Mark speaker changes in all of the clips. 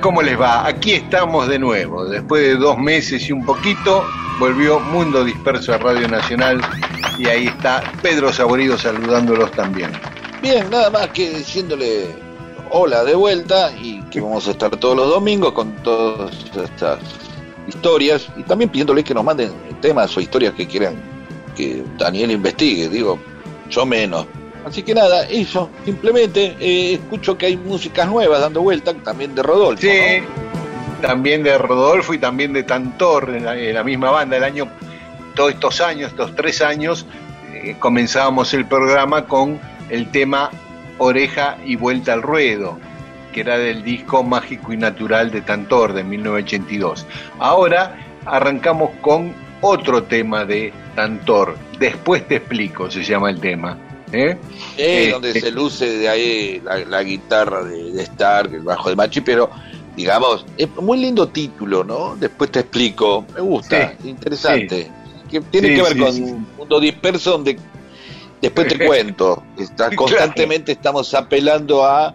Speaker 1: ¿Cómo les va? Aquí estamos de nuevo. Después de dos meses y un poquito, volvió Mundo Disperso a Radio Nacional y ahí está Pedro Saborido saludándolos también.
Speaker 2: Bien, nada más que diciéndole hola de vuelta y que vamos a estar todos los domingos con todas estas historias y también pidiéndoles que nos manden temas o historias que quieran que Daniel investigue. Digo, yo menos, Así que nada, eso, simplemente eh, escucho que hay músicas nuevas dando vuelta, también de Rodolfo.
Speaker 1: Sí, también de Rodolfo y también de Tantor, en la, misma banda. El año, todos estos años, estos tres años, eh, comenzábamos el programa con el tema Oreja y Vuelta al Ruedo, que era del disco Mágico y Natural de Tantor de 1982. Ahora arrancamos con otro tema de Tantor. Después te explico, se llama el tema.
Speaker 2: ¿Eh? Eh, donde se luce de ahí la, guitarra de, de, Stark, el bajo de Machi, pero digamos, es muy lindo título, ¿no? Después te explico, me gusta, interesante. Que tiene que ver con un mundo disperso donde después te cuento, está, constantemente estamos apelando a,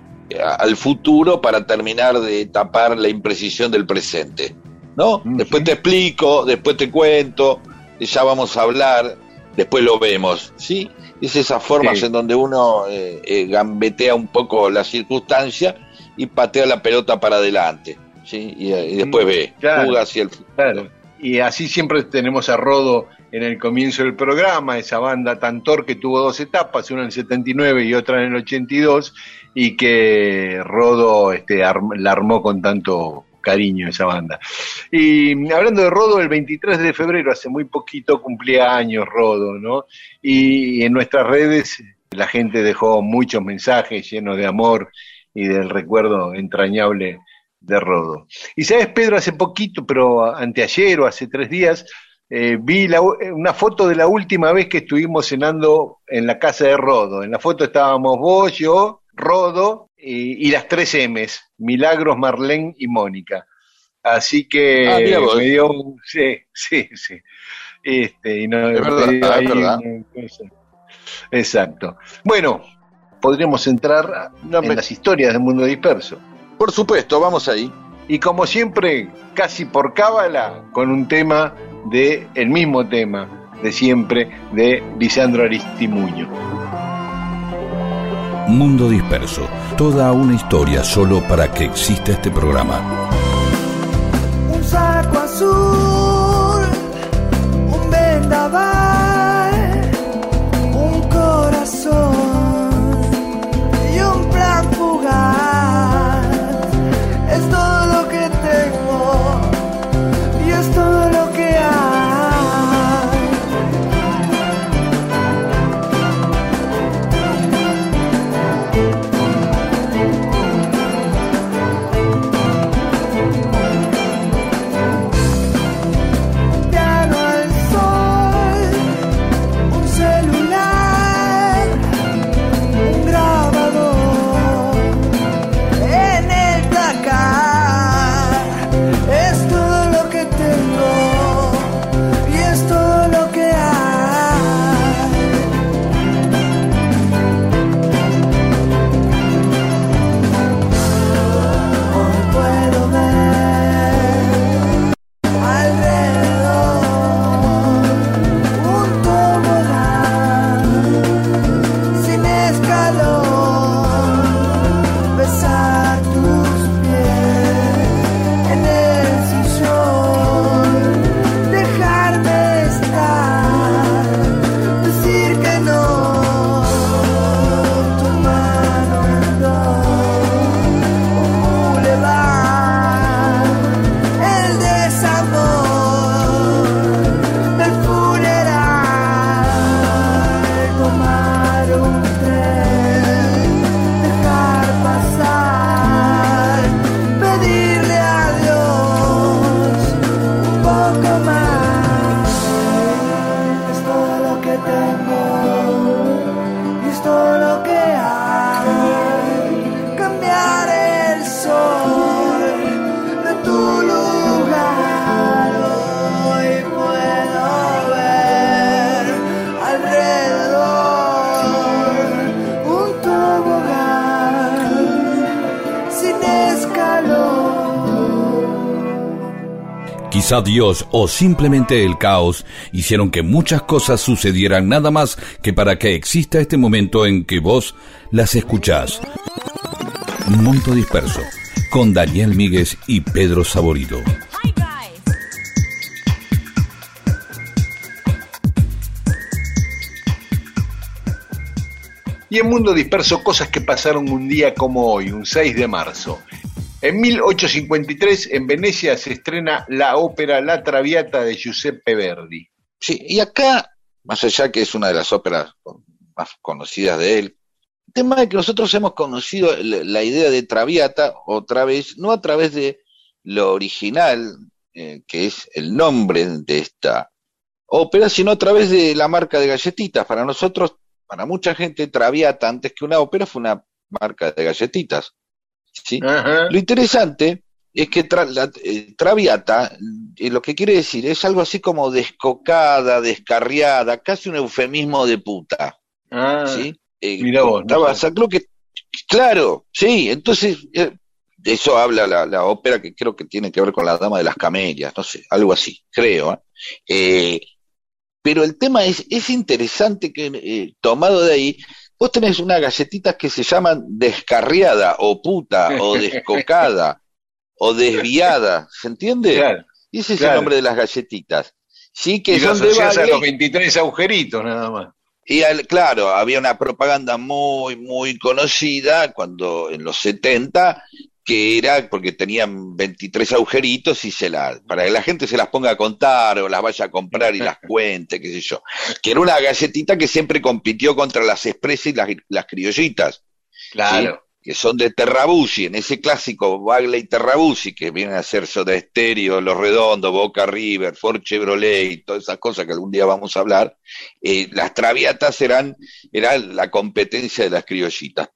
Speaker 2: al futuro para terminar de tapar la imprecisión del presente, ¿no? Después te explico, después te cuento, ya vamos a hablar, después lo vemos, ¿sí? Es esas formas en donde uno eh, eh, gambetea un poco la circunstancia y patea la pelota para adelante, ¿sí? Y, eh, después ve, juega hacia el
Speaker 1: futuro. Y así siempre tenemos a Rodo en el comienzo del programa, esa banda Tantor que tuvo dos etapas, una en el 79 y otra en el 82, y que Rodo este, la armó con tanto cariño esa banda. Y hablando de Rodo, el 23 de febrero, hace muy poquito, cumplía años Rodo, ¿no? Y en nuestras redes la gente dejó muchos mensajes llenos de amor y del recuerdo entrañable de Rodo. Y sabes, Pedro, hace poquito, pero anteayer o hace tres días, eh, vi una foto de la última vez que estuvimos cenando en la casa de Rodo. En la foto estábamos vos, yo, Rodo y, las tres M's, Milagros, Marlene y Mónica. Así que ah, me dio sí, sí, sí. Este, y no, Exacto. Bueno, podríamos entrar en las historias del mundo disperso.
Speaker 2: Por supuesto, vamos ahí.
Speaker 1: Y como siempre, casi por cábala, con un tema de el mismo tema de siempre de Lisandro Aristimuño.
Speaker 3: Mundo Disperso, toda una historia solo para que exista este programa.
Speaker 4: Un saco azul, un vendaval,
Speaker 5: Quizá Dios o simplemente el caos hicieron que muchas cosas sucedieran nada más que para que exista este momento en que vos las escuchás. Mundo Disperso, con Daniel Míguez y Pedro Saborido.
Speaker 1: Y en Mundo Disperso, cosas que pasaron un día como hoy, un 6 de marzo. En 1853, en Venecia, se estrena la ópera La Traviata de Giuseppe Verdi.
Speaker 2: Sí, y acá, más allá que es una de las óperas más conocidas de él, el tema es que nosotros hemos conocido la idea de Traviata otra vez, no a través de lo original, eh, que es el nombre de esta ópera, sino a través de la marca de galletitas. Para nosotros, para mucha gente, Traviata, antes que una ópera, fue una marca de galletitas. ¿Sí? Lo interesante es que la, eh, Traviata, eh, lo que quiere decir, es algo así como descocada, descarriada, casi un eufemismo de puta.
Speaker 1: Ah,
Speaker 2: ¿sí? Eh,
Speaker 1: mira vos,
Speaker 2: creo que, claro, sí, entonces, eso habla la, ópera que creo que tiene que ver con la Dama de las Camelias, no sé, algo así, creo. pero el tema es, es interesante que, tomado de ahí, Vos tenés unas galletitas que se llaman descarriada o puta o descocada o desviada, ¿se entiende?
Speaker 1: Claro,
Speaker 2: y ese es el nombre de las galletitas. Sí, que
Speaker 1: y
Speaker 2: son
Speaker 1: de a los 23 agujeritos nada más.
Speaker 2: Y al- claro, había una propaganda muy, muy conocida cuando en los 70 que era porque tenían 23 agujeritos y se la, para que la gente se las ponga a contar o las vaya a comprar y las cuente, qué sé yo. Que era una galletita que siempre compitió contra las expresas y las, las criollitas,
Speaker 1: Claro.
Speaker 2: que son de Terrabusi, en ese clásico Bagley Terrabusi, que vienen a ser Soda Stereo, Los Redondos, Boca River, Ford Chevrolet y todas esas cosas que algún día vamos a hablar, eh, las traviatas eran, eran la competencia de las criollitas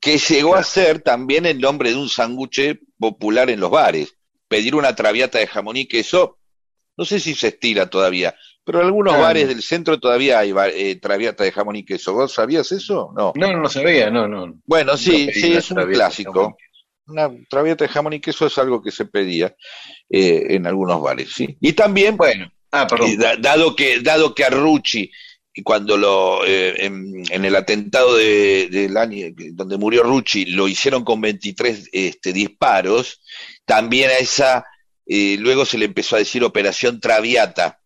Speaker 2: que llegó a ser también el nombre de un sándwich popular en los bares. Pedir una traviata de jamón y queso, no sé si se estira todavía, pero en algunos
Speaker 1: Ah.
Speaker 2: bares del centro todavía hay eh, traviata de jamón y queso. ¿Vos sabías eso? No.
Speaker 1: No, no sabía, no, no.
Speaker 2: Bueno, sí, sí, es un clásico. Una traviata de jamón y queso es algo que se pedía eh, en algunos bares, ¿sí? Y también,
Speaker 1: Bueno, ah, perdón.
Speaker 2: eh, da- dado que dado que a Rucci y cuando lo eh, en, en el atentado de, del año donde murió Rucci lo hicieron con 23 este, disparos también a esa eh, luego se le empezó a decir operación Traviata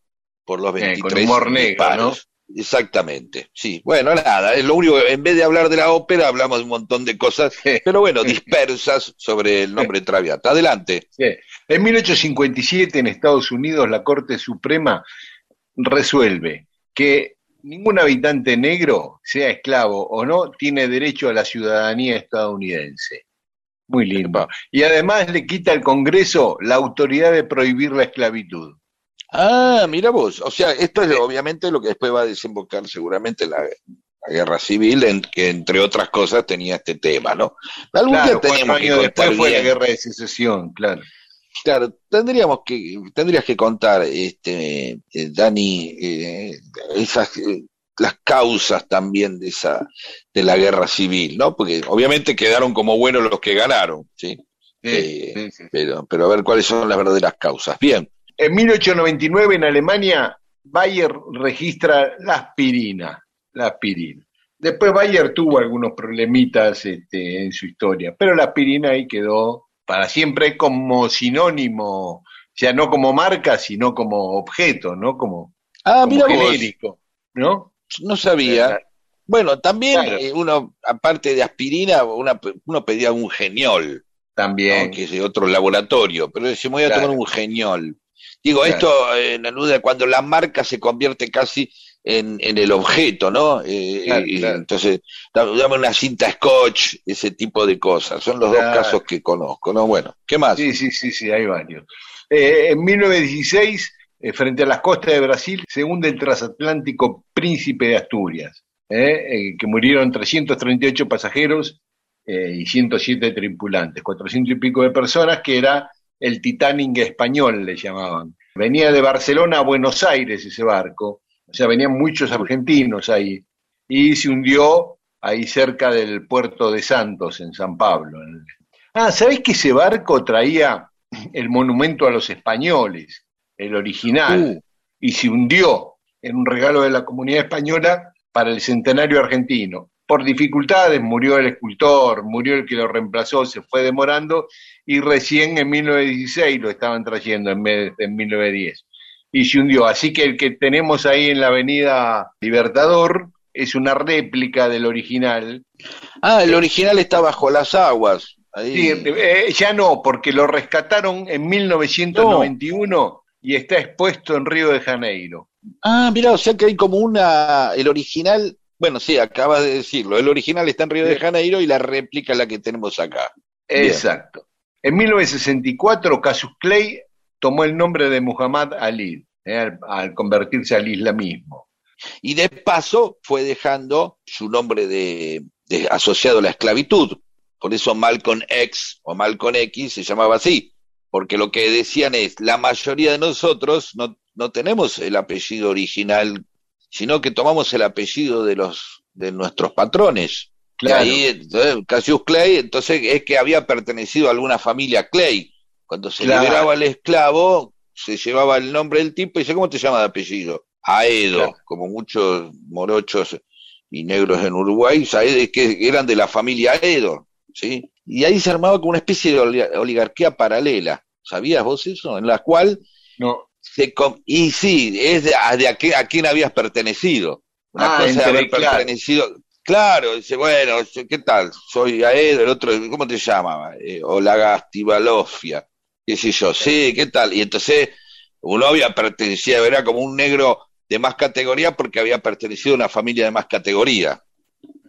Speaker 2: por los
Speaker 1: Eh,
Speaker 2: 23
Speaker 1: con humor negro,
Speaker 2: disparos. Exactamente sí. Bueno nada es lo único en vez de hablar de la ópera hablamos de un montón de cosas pero bueno dispersas sobre el nombre Traviata. Adelante.
Speaker 1: En 1857 en Estados Unidos la Corte Suprema resuelve que ningún habitante negro, sea esclavo o no, tiene derecho a la ciudadanía estadounidense. Muy lindo. Y además le quita al Congreso la autoridad de prohibir la esclavitud.
Speaker 2: Ah, mira vos. O sea, esto es obviamente lo que después va a desembocar seguramente la, la guerra civil, en, que entre otras cosas tenía este tema, ¿no? Algún
Speaker 1: Claro,
Speaker 2: día tenemos que
Speaker 1: años después fue la guerra de secesión, claro.
Speaker 2: Claro, tendríamos que, tendrías que contar, este, eh, Dani, eh, esas, eh, las causas también de esa, de la guerra civil, ¿no? Porque obviamente quedaron como buenos los que ganaron, ¿sí?
Speaker 1: Sí, sí, sí.
Speaker 2: Pero, pero a ver cuáles son las verdaderas causas. Bien.
Speaker 1: En 1899 en Alemania, Bayer registra la aspirina. La aspirina. Después Bayer tuvo algunos problemitas este, en su historia, pero la aspirina ahí quedó para siempre como sinónimo, o sea, no como marca, sino como objeto, ¿no? Como,
Speaker 2: Ah,
Speaker 1: como
Speaker 2: mira vos,
Speaker 1: genérico, ¿no?
Speaker 2: no sabía. Bueno, también
Speaker 1: Claro.
Speaker 2: eh, uno, aparte de aspirina, una- uno pedía un geniol,
Speaker 1: También.
Speaker 2: ¿no? que es de otro laboratorio, pero decía, me voy a
Speaker 1: Claro.
Speaker 2: tomar un geniol. Digo,
Speaker 1: Claro.
Speaker 2: esto eh, en alude cuando la marca se convierte casi en, en el objeto, ¿no? Eh,
Speaker 1: Claro,
Speaker 2: y-
Speaker 1: claro.
Speaker 2: Entonces, da- dame una cinta scotch, ese tipo de cosas. Son los
Speaker 1: Claro.
Speaker 2: dos casos que conozco, ¿no? Bueno, ¿qué más?
Speaker 1: Sí, sí, sí, sí, hay varios. Eh, en 1916, eh, frente a las costas de Brasil, se hunde el transatlántico Príncipe de Asturias, que murieron 338 pasajeros y 107 tripulantes, 400 y pico de personas, que era el Titanic español, le llamaban. Venía de Barcelona a Buenos Aires ese barco, o sea, venían muchos argentinos ahí, y se hundió ahí cerca del puerto de Santos, en San Pablo. Ah, ¿sabés que ese barco traía el monumento a los españoles? el original,
Speaker 2: Uh.
Speaker 1: y se hundió en un regalo de la comunidad española para el centenario argentino. Por dificultades murió el escultor, murió el que lo reemplazó, se fue demorando y recién en 1916 lo estaban trayendo en en 1910 y se hundió. Así que el que tenemos ahí en la avenida Libertador es una réplica del original.
Speaker 2: Ah, el original está bajo las aguas. Ahí.
Speaker 1: Sí, eh, ya no, porque lo rescataron en 1991 y está expuesto en Río de Janeiro.
Speaker 2: Ah, mira, o sea que hay como una. El original. Bueno, sí, acabas de decirlo. El original está en Río de Janeiro y la réplica es la que tenemos acá. Bien.
Speaker 1: Exacto. En 1964, Cassius Clay tomó el nombre de Muhammad Ali eh, al, al convertirse al islamismo.
Speaker 2: Y de paso fue dejando su nombre de, de- asociado a la esclavitud. Por eso Malcolm X o Malcolm X se llamaba así. Porque lo que decían es, la mayoría de nosotros no, no tenemos el apellido original, sino que tomamos el apellido de los de nuestros patrones.
Speaker 1: Claro.
Speaker 2: Y ahí, entonces, Cassius Clay, entonces es que había pertenecido a alguna familia Clay. Cuando se
Speaker 1: Claro.
Speaker 2: liberaba el esclavo, se llevaba el nombre del tipo y dice, ¿cómo te llamas de apellido? Aedo,
Speaker 1: Claro.
Speaker 2: como muchos morochos y negros en Uruguay, que eran de la familia Aedo, ¿sí? Y ahí se armaba como una especie de oli- oligarquía paralela, ¿sabías vos eso? En la cual
Speaker 1: No,
Speaker 2: se... Y sí, es de, a, de a, qué- a quién habías pertenecido. Una
Speaker 1: Ah,
Speaker 2: cosa
Speaker 1: entre-
Speaker 2: haber
Speaker 1: claro.
Speaker 2: pertenecido... Claro, dice, bueno, ¿qué tal? Soy Aedo, el otro, ¿cómo te llamaba? Eh, qué sé yo, sí, ¿qué tal? Y entonces uno había pertenecido, era como un negro de más categoría porque había pertenecido a una familia de más categoría.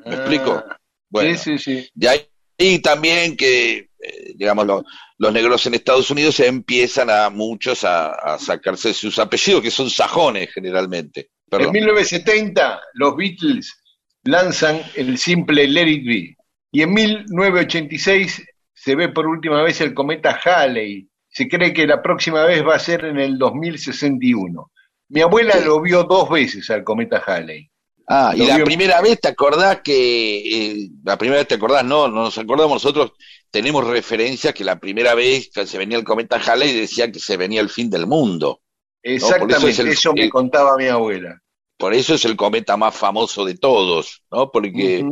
Speaker 2: ¿Me
Speaker 1: Ah,
Speaker 2: explico? Bueno,
Speaker 1: sí, sí, sí.
Speaker 2: de ahí también que, eh, digamos, lo- los negros en Estados Unidos empiezan a muchos a, a sacarse sus apellidos, que son sajones generalmente.
Speaker 1: En
Speaker 2: Perdón.
Speaker 1: 1970, los Beatles lanzan el simple Let It Be. Y en 1986 se ve por última vez el cometa Halley. Se cree que la próxima vez va a ser en el 2061. Mi abuela
Speaker 2: Sí.
Speaker 1: lo vio dos veces al cometa Halley.
Speaker 2: Ah, y la
Speaker 1: vio-
Speaker 2: primera vez, ¿te acordás que, eh, la primera vez te acordás? No, no nos acordamos nosotros, tenemos referencia que la primera vez que se venía el cometa Halley decía que se venía el fin del mundo.
Speaker 1: Exactamente,
Speaker 2: es el-
Speaker 1: eso me
Speaker 2: el-
Speaker 1: contaba mi abuela.
Speaker 2: Por eso es el cometa más famoso de todos, ¿no? Porque.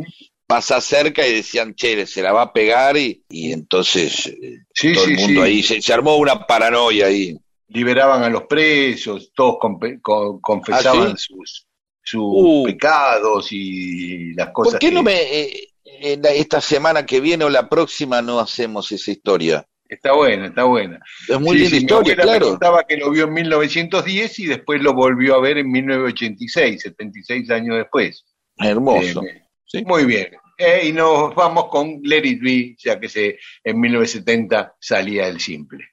Speaker 2: Pasa cerca y decían, che, se la va a pegar y, y entonces eh,
Speaker 1: Sí,
Speaker 2: todo
Speaker 1: sí,
Speaker 2: el mundo
Speaker 1: sí.
Speaker 2: ahí, se, se armó una paranoia ahí.
Speaker 1: Liberaban a los presos, todos compe- co- confesaban
Speaker 2: ¿Ah,
Speaker 1: sus, sus
Speaker 2: Uh.
Speaker 1: pecados y las cosas
Speaker 2: ¿Por qué
Speaker 1: que-
Speaker 2: no me, eh, esta semana que viene o la próxima no hacemos esa historia?
Speaker 1: Está buena, está buena.
Speaker 2: Es muy linda
Speaker 1: sí, mi
Speaker 2: historia,
Speaker 1: abuela me
Speaker 2: claro.
Speaker 1: contaba que lo vio en 1910 y después lo volvió a ver en 1986, 76 años después.
Speaker 2: Hermoso.
Speaker 1: Eh,
Speaker 2: Sí.
Speaker 1: Muy bien. Eh, y nos vamos con Let It Be, ya que se, en 1970 salía el simple.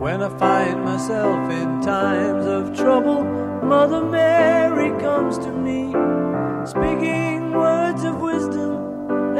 Speaker 4: When I find myself in times of trouble, Mother Mary comes to me, speaking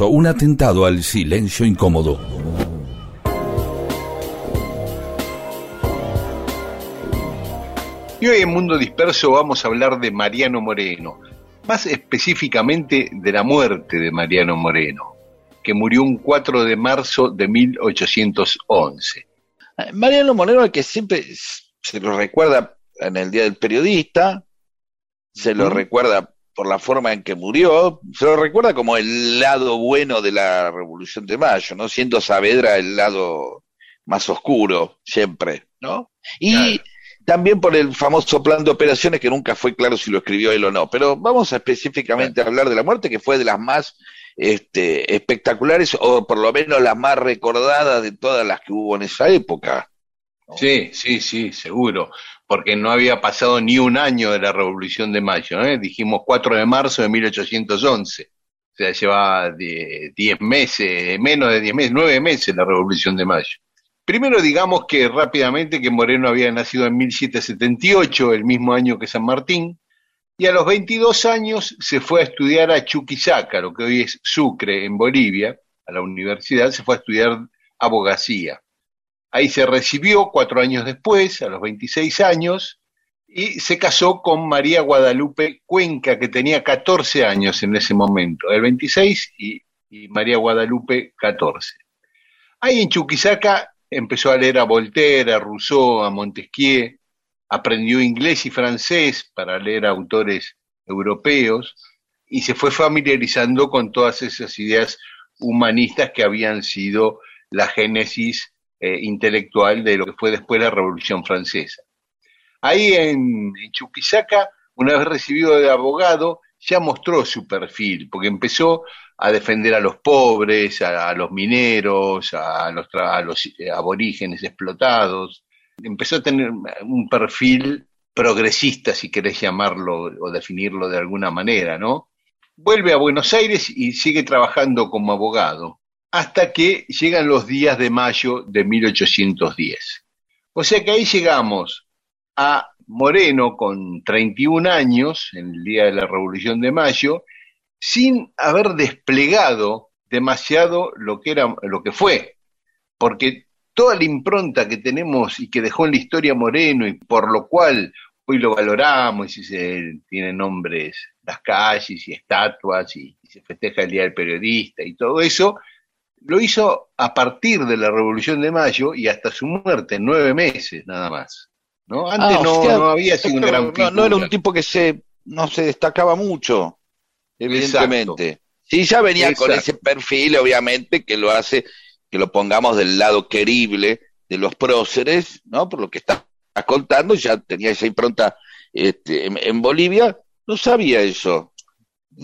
Speaker 5: Un atentado al silencio incómodo.
Speaker 1: Y hoy en Mundo Disperso vamos a hablar de Mariano Moreno, más específicamente de la muerte de Mariano Moreno, que murió un 4 de marzo de 1811.
Speaker 2: Mariano Moreno, que siempre se lo recuerda en el Día del Periodista, se lo recuerda por la forma en que murió, se lo recuerda como el lado bueno de la Revolución de Mayo, ¿no? Siendo Saavedra el lado más oscuro, siempre, ¿no? Y también por el famoso plan de operaciones que nunca fue claro si lo escribió él o no. Pero vamos a específicamente a hablar de la muerte, que fue de las más este, espectaculares, o por lo menos las más recordadas de todas las que hubo en esa época.
Speaker 1: Sí, sí, sí, seguro, porque no había pasado ni un año de la Revolución de Mayo, ¿eh? dijimos 4 de marzo de 1811, o sea, lleva 10 meses, menos de 10 meses, 9 meses la Revolución de Mayo. Primero digamos que rápidamente que Moreno había nacido en 1778, el mismo año que San Martín, y a los 22 años se fue a estudiar a Chuquisaca, lo que hoy es Sucre, en Bolivia, a la universidad, se fue a estudiar abogacía. Ahí se recibió cuatro años después, a los 26 años, y se casó con María Guadalupe Cuenca, que tenía 14 años en ese momento, el 26 y, María Guadalupe 14. Ahí en Chuquisaca empezó a leer a Voltaire, a Rousseau, a Montesquieu, aprendió inglés y francés para leer a autores europeos y se fue familiarizando con todas esas ideas humanistas que habían sido la génesis eh, intelectual de lo que fue después la Revolución Francesa. Ahí en, Chuquisaca, una vez recibido de abogado, ya mostró su perfil, porque empezó a defender a los pobres, a, los mineros, a los, a los eh, aborígenes explotados. Empezó a tener un perfil progresista, si querés llamarlo o definirlo de alguna manera, ¿no? Vuelve a Buenos Aires y sigue trabajando como abogado, hasta que llegan los días de mayo de 1810. O sea que ahí llegamos a Moreno con 31 años, en el día de la Revolución de Mayo, sin haber desplegado demasiado lo que era lo que fue, porque toda la impronta que tenemos y que dejó en la historia Moreno y por lo cual hoy lo valoramos y se tiene nombres las calles y estatuas y, se festeja el Día del Periodista y todo eso, lo hizo a partir de la Revolución de Mayo y hasta su muerte, nueve meses nada más. ¿no? Antes
Speaker 2: Ah,
Speaker 1: no, no había sido un gran
Speaker 2: no, no era un tipo que se no se destacaba mucho, evidentemente. Sí, ya venía con
Speaker 1: Exacto.
Speaker 2: ese perfil, obviamente, que lo hace que lo pongamos del lado querible de los próceres, ¿no? Por lo que estás contando, ya tenía esa impronta este, en, en Bolivia, no sabía eso.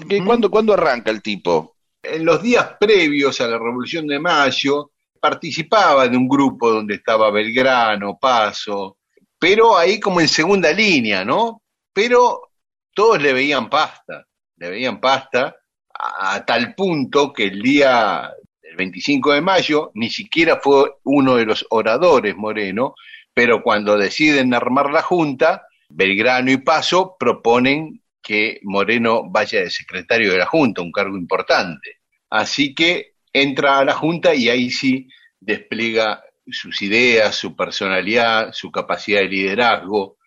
Speaker 2: ¿Qué-
Speaker 1: Ujú.
Speaker 2: ¿Cuándo, ¿Cuándo arranca el tipo?
Speaker 1: En los días previos a la Revolución de Mayo, participaba de un grupo donde estaba Belgrano, Paso, pero ahí como en segunda línea, ¿no? Pero todos le veían pasta, le veían pasta a, a tal punto que el día del 25 de mayo ni siquiera fue uno de los oradores Moreno, pero cuando deciden armar la junta, Belgrano y Paso proponen que Moreno vaya de secretario de la Junta, un cargo importante. Así que entra a la Junta y ahí sí despliega sus ideas, su personalidad, su capacidad de liderazgo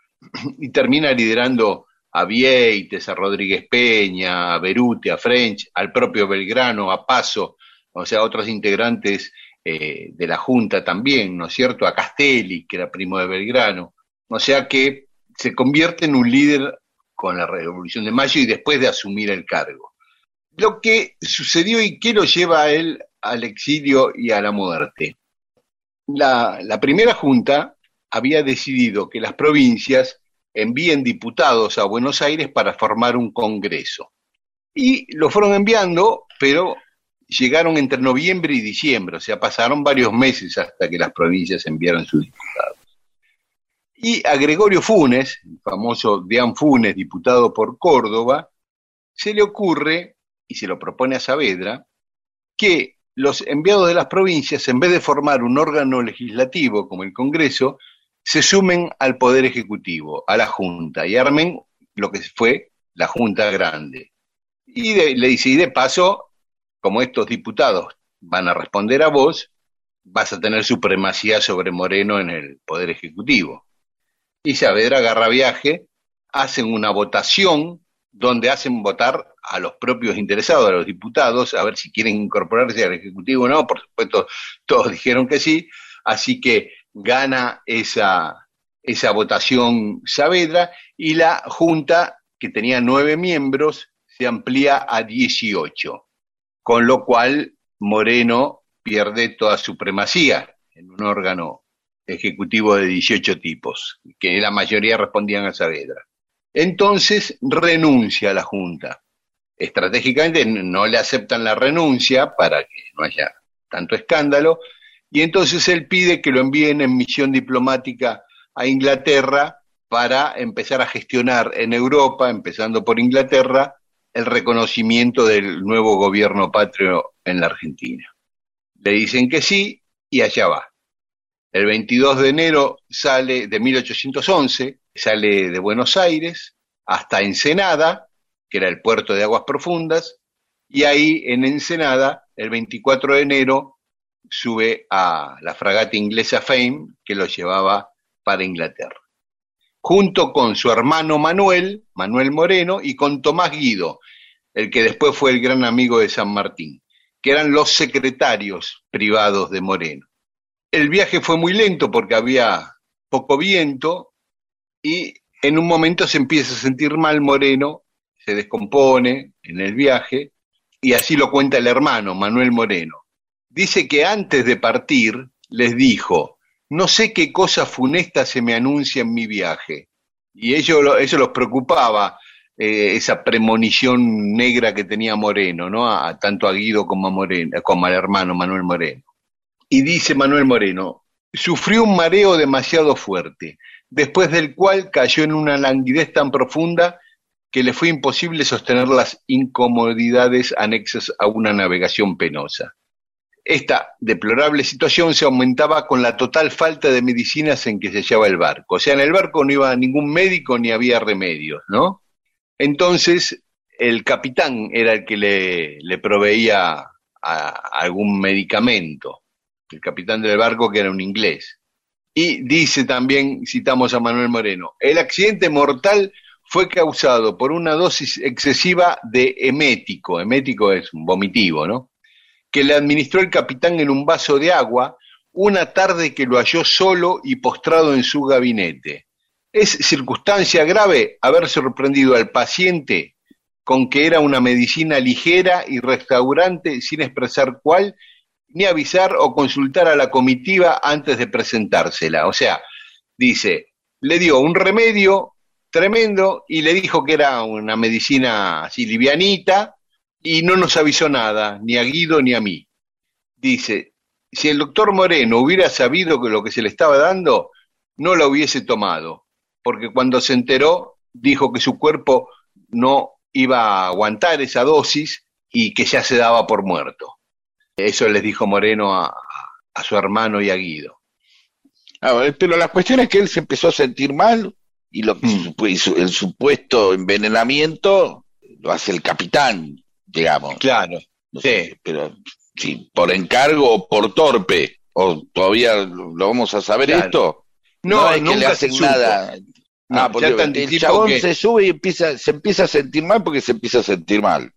Speaker 1: y termina liderando a Vieites, a Rodríguez Peña, a Beruti, a French, al propio Belgrano, a Paso, o sea, otros integrantes eh, de la Junta también, ¿no es cierto? A Castelli, que era primo de Belgrano. O sea que se convierte en un líder con la Revolución de Mayo y después de asumir el cargo. Lo que sucedió y qué lo lleva a él al exilio y a la muerte. La, la primera junta había decidido que las provincias envíen diputados a Buenos Aires para formar un congreso. Y lo fueron enviando, pero llegaron entre noviembre y diciembre, o sea, pasaron varios meses hasta que las provincias enviaran sus diputados. Y a Gregorio Funes, el famoso Deán Funes, diputado por Córdoba, se le ocurre, y se lo propone a Saavedra, que los enviados de las provincias, en vez de formar un órgano legislativo como el Congreso, se sumen al Poder Ejecutivo, a la Junta, y armen lo que fue la Junta Grande. Y de- le dice, y de paso, como estos diputados van a responder a vos, vas a tener supremacía sobre Moreno en el Poder Ejecutivo. Y Saavedra agarra viaje, hacen una votación donde hacen votar a los propios interesados, a los diputados, a ver si quieren incorporarse al Ejecutivo o no. Por supuesto, todos dijeron que sí, así que gana esa, esa votación Saavedra y la Junta, que tenía nueve miembros, se amplía a 18, con lo cual Moreno pierde toda supremacía en un órgano ejecutivo de 18 tipos, que la mayoría respondían a Saavedra. Entonces renuncia a la Junta. Estratégicamente no le aceptan la renuncia para que no haya tanto escándalo, y entonces él pide que lo envíen en misión diplomática a Inglaterra para empezar a gestionar en Europa, empezando por Inglaterra, el reconocimiento del nuevo gobierno patrio en la Argentina. Le dicen que sí y allá va. El 22 de enero sale de 1811, sale de Buenos Aires hasta Ensenada, que era el puerto de aguas profundas, y ahí en Ensenada, el 24 de enero, sube a la fragata inglesa Fame, que lo llevaba para Inglaterra. Junto con su hermano Manuel, Manuel Moreno, y con Tomás Guido, el que después fue el gran amigo de San Martín, que eran los secretarios privados de Moreno. El viaje fue muy lento porque había poco viento y en un momento se empieza a sentir mal Moreno, se descompone en el viaje y así lo cuenta el hermano Manuel Moreno. Dice que antes de partir les dijo, no sé qué cosa funesta se me anuncia en mi viaje. Y ello, eso los preocupaba, eh, esa premonición negra que tenía Moreno, ¿no? A, tanto a Guido como, a Moreno, como al hermano Manuel Moreno. Y dice Manuel Moreno, sufrió un mareo demasiado fuerte, después del cual cayó en una languidez tan profunda que le fue imposible sostener las incomodidades anexas a una navegación penosa. Esta deplorable situación se aumentaba con la total falta de medicinas en que se hallaba el barco. O sea, en el barco no iba ningún médico ni había remedios, ¿no? Entonces, el capitán era el que le, le proveía algún medicamento el capitán del barco, que era un inglés. Y dice también, citamos a Manuel Moreno, el accidente mortal fue causado por una dosis excesiva de emético, emético es un vomitivo, ¿no? Que le administró el capitán en un vaso de agua una tarde que lo halló solo y postrado en su gabinete. Es circunstancia grave haber sorprendido al paciente con que era una medicina ligera y restaurante sin expresar cuál ni avisar o consultar a la comitiva antes de presentársela. O sea, dice, le dio un remedio tremendo y le dijo que era una medicina así livianita y no nos avisó nada, ni a Guido ni a mí. Dice, si el doctor Moreno hubiera sabido que lo que se le estaba dando, no lo hubiese tomado, porque cuando se enteró dijo que su cuerpo no iba a aguantar esa dosis y que ya se daba por muerto. Eso les dijo Moreno a, su hermano y a Guido.
Speaker 2: pero la cuestión es que él se empezó a sentir mal y lo, mm. el supuesto envenenamiento lo hace el capitán, digamos.
Speaker 1: Claro,
Speaker 2: sí. pero sí, por encargo o por torpe, o todavía lo vamos a saber esto.
Speaker 1: No, no es que le hacen nada.
Speaker 2: No, ah, el chabón se sube y empieza, se empieza a sentir mal porque se empieza a sentir mal.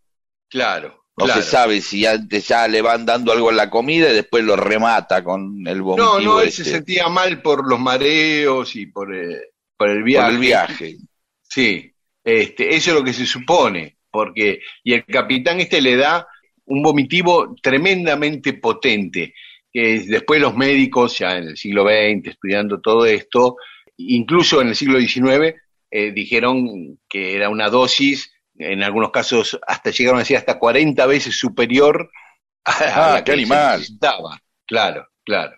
Speaker 1: Claro.
Speaker 2: No se sabe si antes ya le van dando algo en la comida y después lo remata con el vomitivo.
Speaker 1: No, no, él se este. sentía mal por los mareos y por, eh, por el viaje.
Speaker 2: Por el viaje.
Speaker 1: Sí, este, eso es lo que se supone, porque, y el capitán este le da un vomitivo tremendamente potente, que después los médicos, ya en el siglo XX, estudiando todo esto, incluso en el siglo XIX, eh, dijeron que era una dosis en algunos casos hasta llegaron a decir hasta 40 veces superior
Speaker 2: a, ah, qué animal.
Speaker 1: Claro, claro.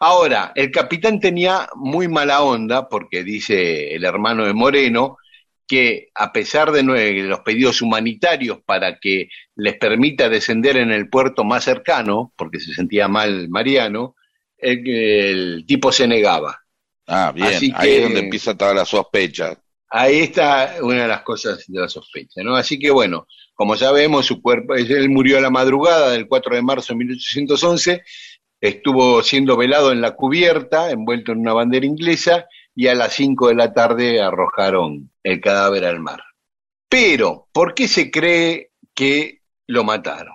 Speaker 1: Ahora, el capitán tenía muy mala onda, porque dice el hermano de Moreno, que a pesar de los pedidos humanitarios para que les permita descender en el puerto más cercano, porque se sentía mal Mariano, el, tipo se negaba.
Speaker 2: Ah, bien, ahí es donde empieza toda la sospecha.
Speaker 1: Ahí está una de las cosas de la sospecha, ¿no? Así que bueno, como sabemos, su cuerpo, él murió a la madrugada del 4 de marzo de 1811, estuvo siendo velado en la cubierta, envuelto en una bandera inglesa, y a las 5 de la tarde arrojaron el cadáver al mar. Pero, ¿por qué se cree que lo mataron?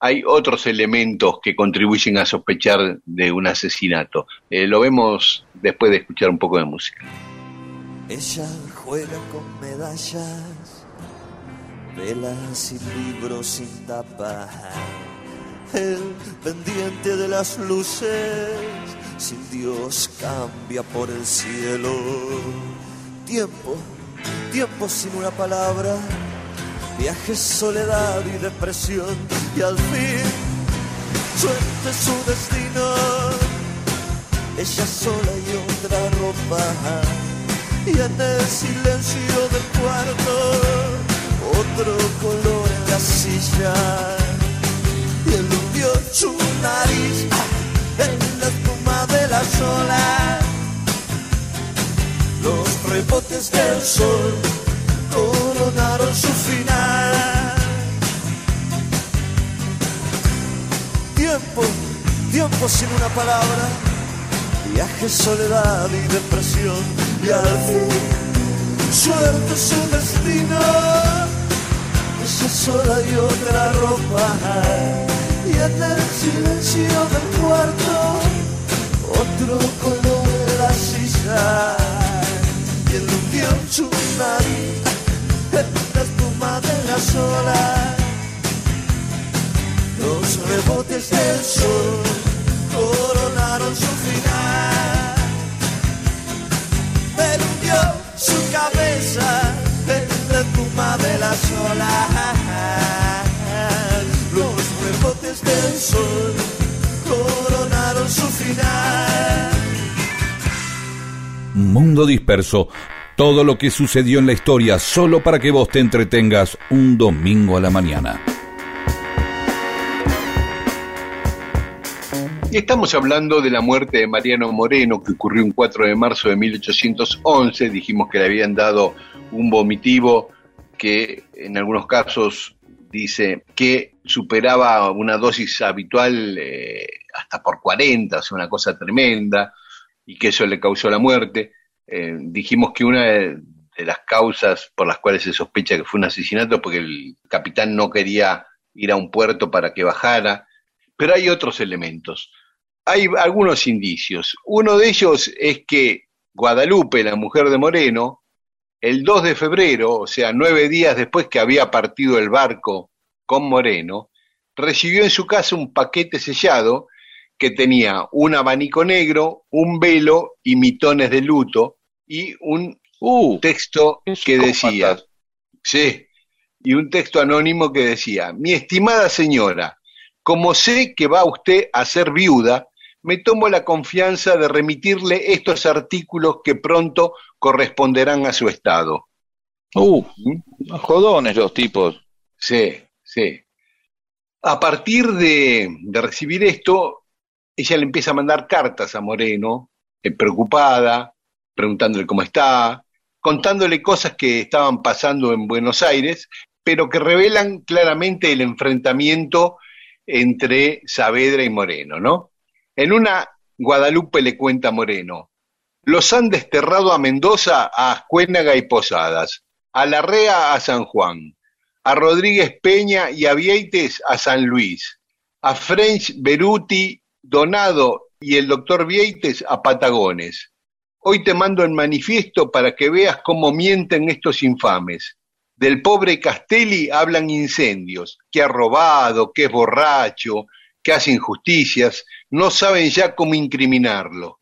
Speaker 1: Hay otros elementos que contribuyen a sospechar de un asesinato. Eh, lo vemos después de escuchar un poco de música.
Speaker 6: Ella juega con medallas, velas y libros sin tapa. El pendiente de las luces, sin Dios cambia por el cielo. Tiempo, tiempo sin una palabra Viaje, soledad y depresión y al fin suerte su destino. Ella sola y otra ropa y en el silencio del cuarto otro color en la silla y el hundió su nariz en la espuma de la sola. Los rebotes del sol coronaron su final. Tiempo, tiempo sin una palabra, viaje, soledad y depresión, y al fin, suerte su destino, esa sola y otra ropa, y en el silencio del cuarto, otro color en la silla, y el hundió su nariz la espuma de la sola, los rebotes del sol coronaron su final. Espuma de la sola, los rebotes del sol coronaron su final.
Speaker 2: Mundo disperso todo lo que sucedió en la historia solo para que vos te entretengas un domingo a la mañana.
Speaker 1: Y estamos hablando de la muerte de Mariano Moreno, que ocurrió un 4 de marzo de 1811. Dijimos que le habían dado un vomitivo que en algunos casos dice que superaba una dosis habitual eh, hasta por 40, o sea, una cosa tremenda, y que eso le causó la muerte. Eh, dijimos que una de, las causas por las cuales se sospecha que fue un asesinato porque el capitán no quería ir a un puerto para que bajara, pero hay otros elementos. Hay algunos indicios. Uno de ellos es que Guadalupe, la mujer de Moreno, el 2 de febrero, o sea, nueve días después que había partido el barco con Moreno, recibió en su casa un paquete sellado que tenía un abanico negro, un velo y mitones de luto, y un uh, texto que decía, sí, y un texto anónimo que decía, mi estimada señora, como sé que va usted a ser viuda, me tomo la confianza de remitirle estos artículos que pronto corresponderán a su estado.
Speaker 7: Uh, jodones los tipos.
Speaker 1: Sí, sí. A partir de, de, recibir esto, ella le empieza a mandar cartas a Moreno, eh, preocupada, preguntándole cómo está, contándole cosas que estaban pasando en Buenos Aires, pero que revelan claramente el enfrentamiento entre Saavedra y Moreno, ¿no? En una, Guadalupe le cuenta a Moreno, los han desterrado a Mendoza, a Ascuénaga y Posadas, a Larrea a San Juan, a Rodríguez Peña y a Vieites a San Luis, a French Beruti, Donado y el doctor Vieites a Patagones, Hoy te mando en manifiesto para que veas cómo mienten estos infames. Del pobre Castelli hablan incendios, que ha robado, que es borracho, que hace injusticias, no saben ya cómo incriminarlo.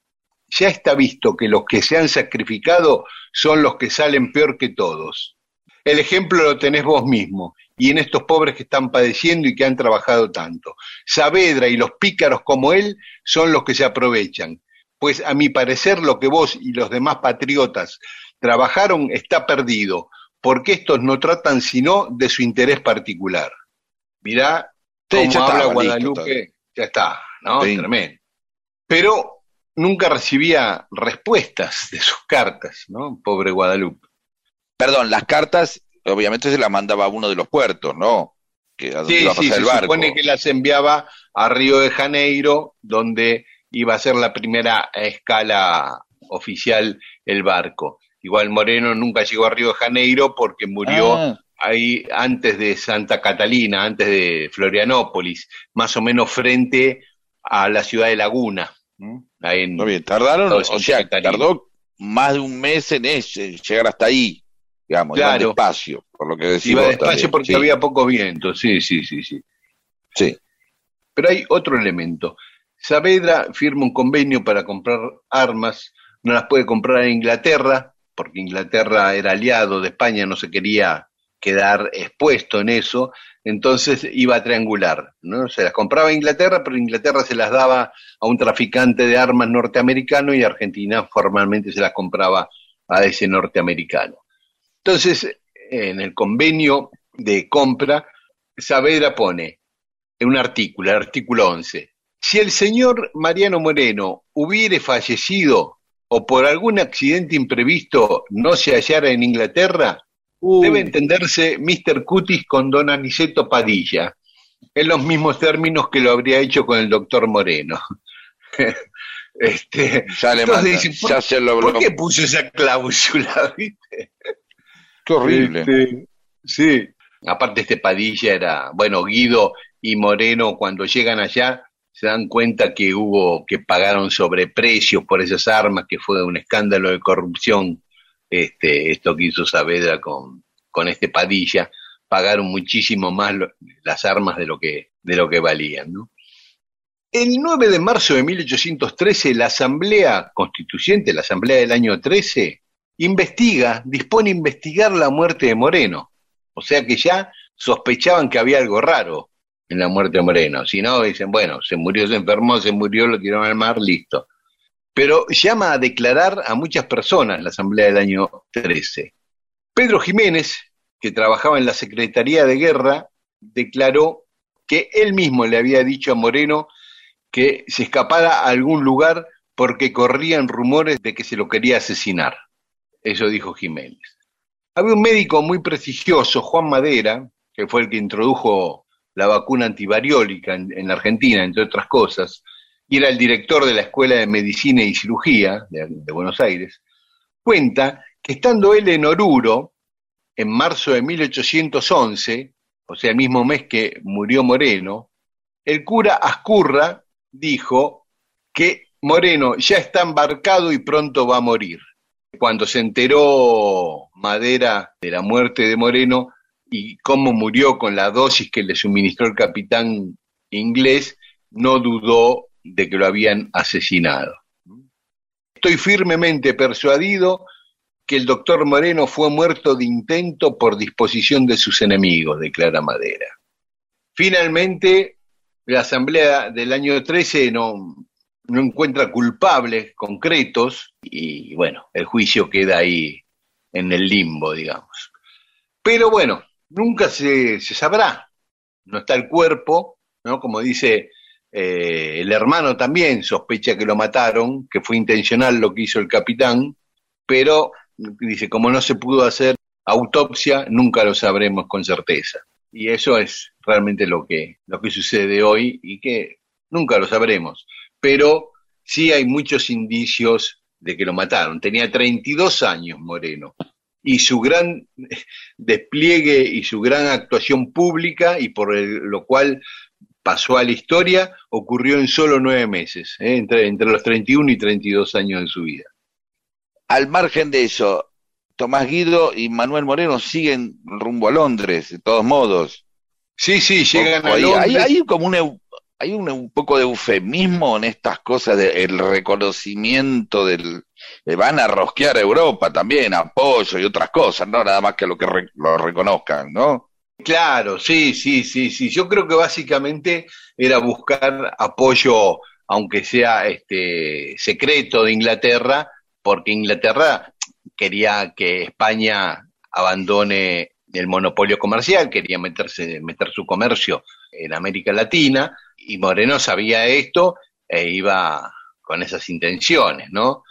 Speaker 1: Ya está visto que los que se han sacrificado son los que salen peor que todos. El ejemplo lo tenés vos mismo, y en estos pobres que están padeciendo y que han trabajado tanto. Saavedra y los pícaros como él son los que se aprovechan, pues a mi parecer lo que vos y los demás patriotas trabajaron está perdido, porque estos no tratan sino de su interés particular. Mirá cómo habla Guadalupe, ya está, ¿no? Tremendo. Pero nunca recibía respuestas de sus cartas, ¿no? Pobre Guadalupe.
Speaker 2: Perdón, las cartas, obviamente se las mandaba a uno de los puertos, ¿no?
Speaker 1: Que a sí, sí, se supone que las enviaba a Río de Janeiro, donde iba a ser la primera escala oficial el barco. Igual Moreno nunca llegó a Río de Janeiro porque murió ah. ahí antes de Santa Catalina, antes de Florianópolis, más o menos frente a la ciudad de Laguna.
Speaker 2: Ahí en, bien, tardaron, o sea, tardó más de un mes en llegar hasta ahí, digamos, claro. despacio, por lo que decimos.
Speaker 1: Iba despacio porque había poco viento, sí, sí, sí, sí.
Speaker 2: Sí.
Speaker 1: Pero hay otro elemento. Saavedra firma un convenio para comprar armas, no las puede comprar en Inglaterra, porque Inglaterra era aliado de España, no se quería quedar expuesto en eso, entonces iba a triangular, ¿no? Se las compraba Inglaterra, pero Inglaterra se las daba a un traficante de armas norteamericano y Argentina formalmente se las compraba a ese norteamericano. Entonces, en el convenio de compra, Saavedra pone en un artículo, el artículo 11, si el señor Mariano Moreno hubiere fallecido o por algún accidente imprevisto no se hallara en Inglaterra, uh. debe entenderse Mr. Cutis con don Aniceto Padilla, en los mismos términos que lo habría hecho con el doctor Moreno. este,
Speaker 2: ya le
Speaker 1: ¿por,
Speaker 2: se lo
Speaker 1: ¿por qué puso esa cláusula? ¿viste?
Speaker 2: Qué horrible.
Speaker 1: Este, sí, aparte este Padilla era, bueno, Guido y Moreno cuando llegan allá se dan cuenta que hubo, que pagaron sobreprecios por esas armas, que fue un escándalo de corrupción, este, esto que hizo Saavedra con, con este Padilla, pagaron muchísimo más las armas de lo que, de lo que valían, ¿no? El 9 de marzo de 1813, la Asamblea Constituyente, la Asamblea del año 13, investiga, dispone a investigar la muerte de Moreno. O sea que ya sospechaban que había algo raro en la muerte de Moreno. Si no, dicen, bueno, se murió, se enfermó, se murió, lo tiraron al mar, listo. Pero llama a declarar a muchas personas la asamblea del año 13. Pedro Jiménez, que trabajaba en la Secretaría de Guerra, declaró que él mismo le había dicho a Moreno que se escapara a algún lugar porque corrían rumores de que se lo quería asesinar. Eso dijo Jiménez. Había un médico muy prestigioso, Juan Madera, que fue el que introdujo la vacuna antivariólica en, la Argentina, entre otras cosas, y era el director de la Escuela de Medicina y Cirugía de, Buenos Aires, cuenta que estando él en Oruro, en marzo de 1811, o sea, el mismo mes que murió Moreno, el cura Ascurra dijo que Moreno ya está embarcado y pronto va a morir. Cuando se enteró Madera de la muerte de Moreno, y cómo murió con la dosis que le suministró el capitán inglés, no dudó de que lo habían asesinado. Estoy firmemente persuadido que el doctor Moreno fue muerto de intento por disposición de sus enemigos, declara Madera. Finalmente, la Asamblea del año 13 no, no encuentra culpables concretos y bueno, el juicio queda ahí en el limbo, digamos. Pero bueno, nunca se, sabrá. No está el cuerpo, ¿no? Como dice eh, el hermano también, sospecha que lo mataron, que fue intencional lo que hizo el capitán, pero dice, como no se pudo hacer autopsia, nunca lo sabremos con certeza. Y eso es realmente lo que, lo que sucede hoy y que nunca lo sabremos. Pero sí hay muchos indicios de que lo mataron. Tenía 32 años Moreno y su gran despliegue y su gran actuación pública y por lo cual pasó a la historia, ocurrió en solo nueve meses, ¿eh? entre, entre los 31 y 32 años de su vida.
Speaker 2: Al margen de eso, Tomás Guido y Manuel Moreno siguen rumbo a Londres, de todos modos.
Speaker 1: Sí, sí, llegan a Londres.
Speaker 2: Hay, como un, hay un, poco de eufemismo en estas cosas del reconocimiento del, van a rosquear a Europa también, apoyo y otras cosas, no nada más que lo que lo reconozcan, ¿no?
Speaker 1: Claro, sí, sí, sí, sí. Yo creo que básicamente era buscar apoyo, aunque sea este secreto de Inglaterra, porque Inglaterra quería que España abandone el monopolio comercial, quería meterse, meter su comercio en América Latina, y Moreno sabía esto e iba con esas intenciones, ¿no?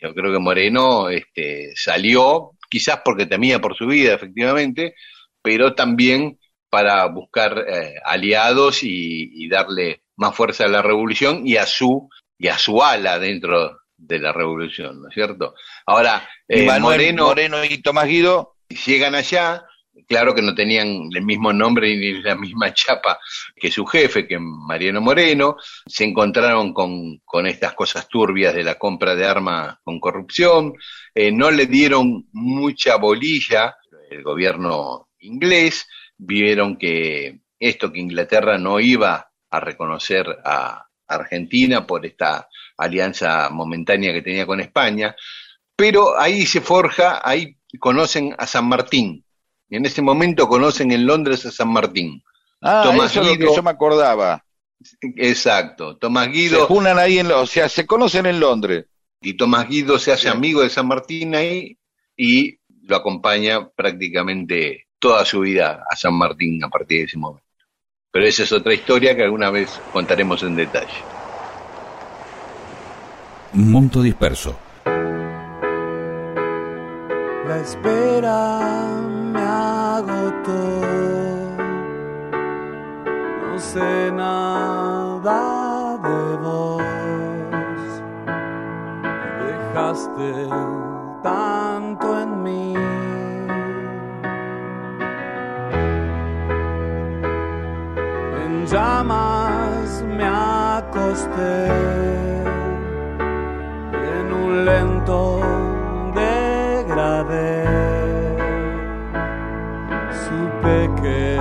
Speaker 1: Yo creo que Moreno este, salió quizás porque temía por su vida, efectivamente, pero también para buscar eh, aliados y, darle más fuerza a la revolución y a su y a su ala dentro de la revolución, ¿no es cierto? Ahora,
Speaker 2: eh, Moreno, Moreno y Tomás Guido
Speaker 1: llegan allá, claro que no tenían el mismo nombre ni la misma chapa que su jefe, que Mariano Moreno, se encontraron con, con estas cosas turbias de la compra de armas con corrupción, eh, no le dieron mucha bolilla. El gobierno inglés, vieron que esto que Inglaterra no iba a reconocer a Argentina por esta alianza momentánea que tenía con España, pero ahí se forja, ahí conocen a San Martín, y en ese momento conocen en Londres a San Martín.
Speaker 2: Ah, Tomás eso es lo que yo me acordaba.
Speaker 1: Exacto, Tomás Guido.
Speaker 2: Se unan ahí, en, o sea, se conocen en Londres.
Speaker 1: Y Tomás Guido se hace amigo de San Martín ahí y lo acompaña prácticamente toda su vida a San Martín a partir de ese momento. Pero esa es otra historia que alguna vez contaremos en detalle.
Speaker 8: Monto disperso.
Speaker 4: La espera me agotó. No sé nada de vos. Dejaste tanto en mí. Llamas me acosté en un lento degradé. Supe que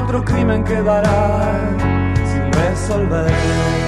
Speaker 4: Otro crimen quedará sin resolver.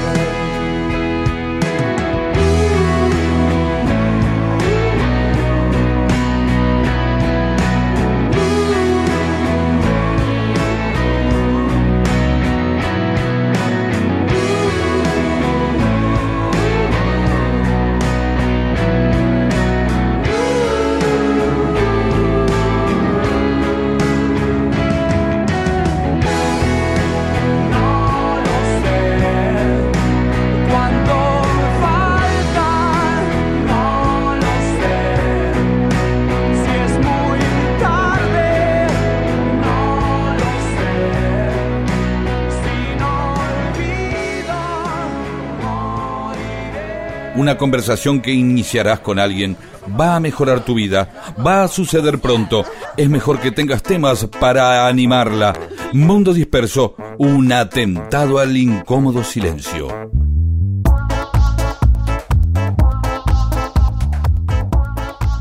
Speaker 8: Una conversación que iniciarás con alguien va a mejorar tu vida, va a suceder pronto. Es mejor que tengas temas para animarla. Mundo disperso, un atentado al incómodo silencio.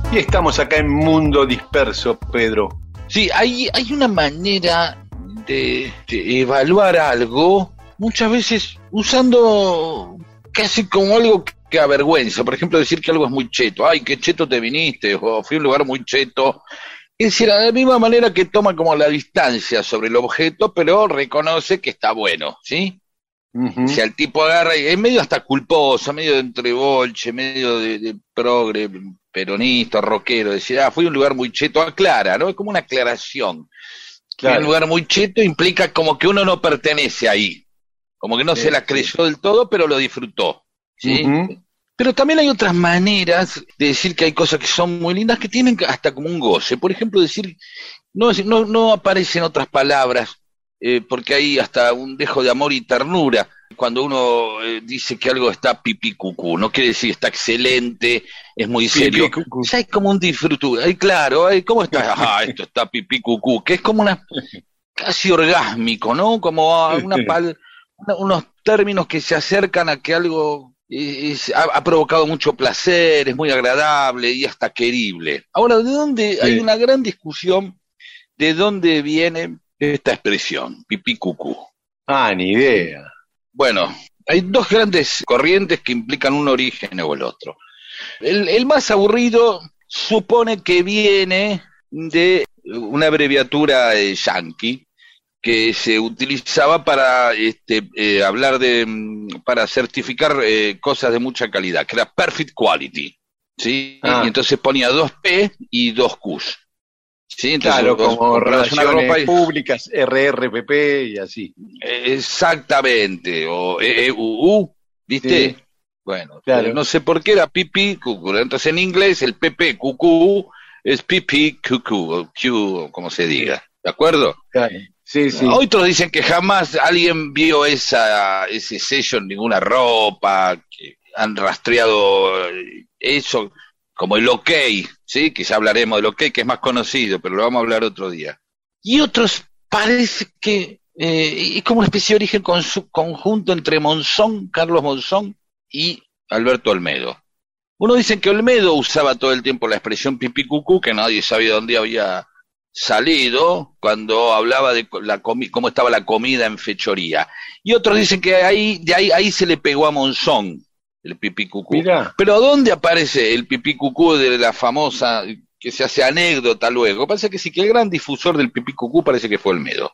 Speaker 1: Y estamos acá en Mundo Disperso, Pedro.
Speaker 2: Sí, hay, hay una manera de, de evaluar algo, muchas veces usando casi como algo que avergüenza. Por ejemplo, decir que algo es muy cheto. Ay, qué cheto te viniste, o fui a un lugar muy cheto. Es decir, de la misma manera que toma como la distancia sobre el objeto, pero reconoce que está bueno, ¿sí? Si al tipo agarra y es medio hasta culposo, medio de entrebolche, medio de, de progre, peronista, rockero, decir, ah, fui a un lugar muy cheto, aclara, ¿no? Es como una aclaración.
Speaker 1: Claro.
Speaker 2: un lugar muy cheto implica como que uno no pertenece ahí, como que no
Speaker 1: Sí,
Speaker 2: se la
Speaker 1: sí.
Speaker 2: creyó del todo, pero lo disfrutó, ¿sí? Pero también hay otras maneras de decir que hay cosas que son muy lindas que tienen hasta como un goce. Por ejemplo, decir, no, no, no aparecen otras palabras, eh, porque hay hasta un dejo de amor y ternura. Cuando uno eh, dice que algo está pipí cucú, no quiere decir está excelente, es muy serio. Ya hay como un disfruto. Hay claro, hay, ¿cómo está? Ah, esto está pipí cucú, que es como una casi orgásmico, ¿no? Como a una pal- una- unos términos que se acercan a que algo es- ha, ha provocado mucho placer, es muy agradable y hasta querible. Ahora, ¿de dónde? Hay una gran discusión de dónde viene esta expresión, pipí cucú.
Speaker 1: Ah, ni idea.
Speaker 2: Bueno, hay dos grandes corrientes que implican un origen o el otro. El, el más aburrido supone que viene de una abreviatura eh, yankee que se utilizaba para este, eh, hablar de, mm, para certificar eh, cosas de mucha calidad, que era Perfect Quality, ¿sí?
Speaker 1: Ah.
Speaker 2: Y entonces ponía dos P y dos Qs. ¿Sí? Entonces,
Speaker 1: Claro, como relaciones públicas, RRPP y así.
Speaker 2: Exactamente, o EEUU, ¿viste?
Speaker 1: Sí.
Speaker 2: Bueno,
Speaker 1: Claro.
Speaker 2: no sé por qué era pipi, cucú. Entonces en inglés el PP, cucú, es pipi, cucú, o Q, como se diga. ¿De acuerdo?
Speaker 1: Claro. Sí, sí.
Speaker 2: Otros dicen que jamás alguien vio esa, ese sello en ninguna ropa, que han rastreado eso como el OK, ¿sí? Que hablaremos del OK, que es más conocido, pero lo vamos a hablar otro día. Y otros parece que eh, es como una especie de origen con su- conjunto entre Monzón, Carlos Monzón y Alberto Olmedo. Uno dice que Olmedo usaba todo el tiempo la expresión pipí cucú, que nadie sabía dónde había salido cuando hablaba de la cómo estaba la comida en fechoría. Y otros dicen que ahí, de ahí, ahí se le pegó a Monzón el pipí cucú.
Speaker 1: Mirá.
Speaker 2: Pero ¿dónde aparece el pipí cucú de la famosa, que se hace anécdota luego? Parece que sí, que el gran difusor del pipí cucú parece que fue Olmedo.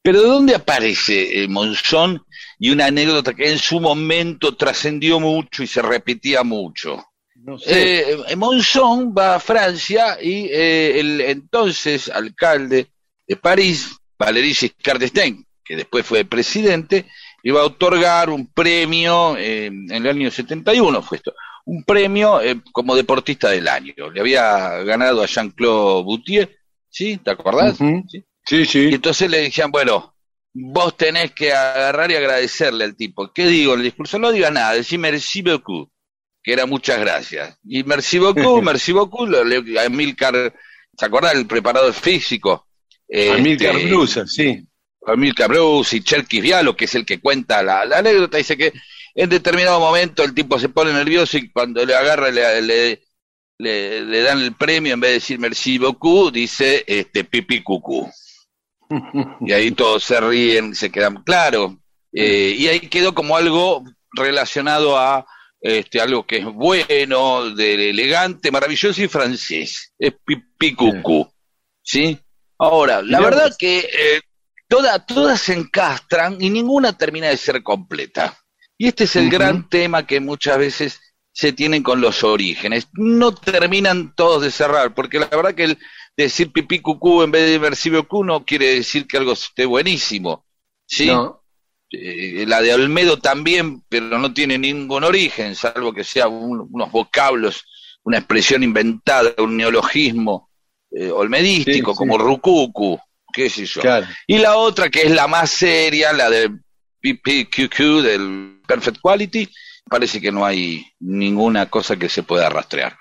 Speaker 2: Pero ¿de dónde aparece eh, Monzón y una anécdota que en su momento trascendió mucho y se repetía mucho?
Speaker 1: No sé.
Speaker 2: Eh, Monzón va a Francia y eh, el entonces alcalde de París, Valéry Giscard d'Estaing, que después fue presidente, iba a otorgar un premio eh, en el año 71, fue esto, un premio eh, como deportista del año. Le había ganado a Jean-Claude Boutier, ¿sí? ¿Te acordás?
Speaker 1: Ujú.
Speaker 2: ¿Sí?
Speaker 1: Sí,
Speaker 2: Y entonces le decían, bueno, vos tenés que agarrar y agradecerle al tipo. ¿Qué digo en el discurso? No digas nada, decí merci beaucoup, que era muchas gracias. Y merci beaucoup, merci beaucoup, a Amilcar, ¿se acuerdas el preparador físico?
Speaker 1: Amilcar
Speaker 2: Este,
Speaker 1: Blusa, sí.
Speaker 2: Amilcar Bruce y Cherkis Vialo, que es el que cuenta la, la anécdota, dice que en determinado momento el tipo se pone nervioso y cuando le agarra le, le, le- le dan el premio, en vez de decir merci beaucoup, dice este pipi cucú. Y ahí todos se ríen, se quedan claro. Eh, y ahí quedó como algo relacionado a este, algo que es bueno, de elegante, maravilloso y francés. Es pipi cucú. ¿Sí? Ahora, la verdad que eh, toda- todas se encastran y ninguna termina de ser completa. Y este es el gran tema que muchas veces se tienen con los orígenes. No terminan todos de cerrar, porque la verdad que el decir pipí cucú en vez de versivo Q no quiere decir que algo esté buenísimo. ¿sí?
Speaker 1: No.
Speaker 2: Eh, la de Olmedo también, pero no tiene ningún origen, salvo que sea un- unos vocablos, una expresión inventada, un neologismo eh, olmedístico,
Speaker 1: Sí, sí.
Speaker 2: como rucucu, qué sé yo.
Speaker 1: Claro.
Speaker 2: Y la otra, que es la más seria, la de PPQQ, del Perfect Quality, parece que no hay ninguna cosa que se pueda rastrear.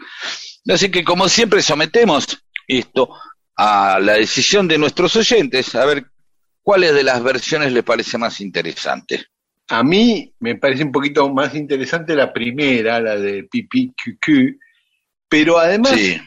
Speaker 2: Así que, como siempre, sometemos esto a la decisión de nuestros oyentes, a ver cuáles de las versiones les parece más interesante.
Speaker 1: A mí me parece un poquito más interesante la primera, la de PPQQ, pero además...
Speaker 2: Sí,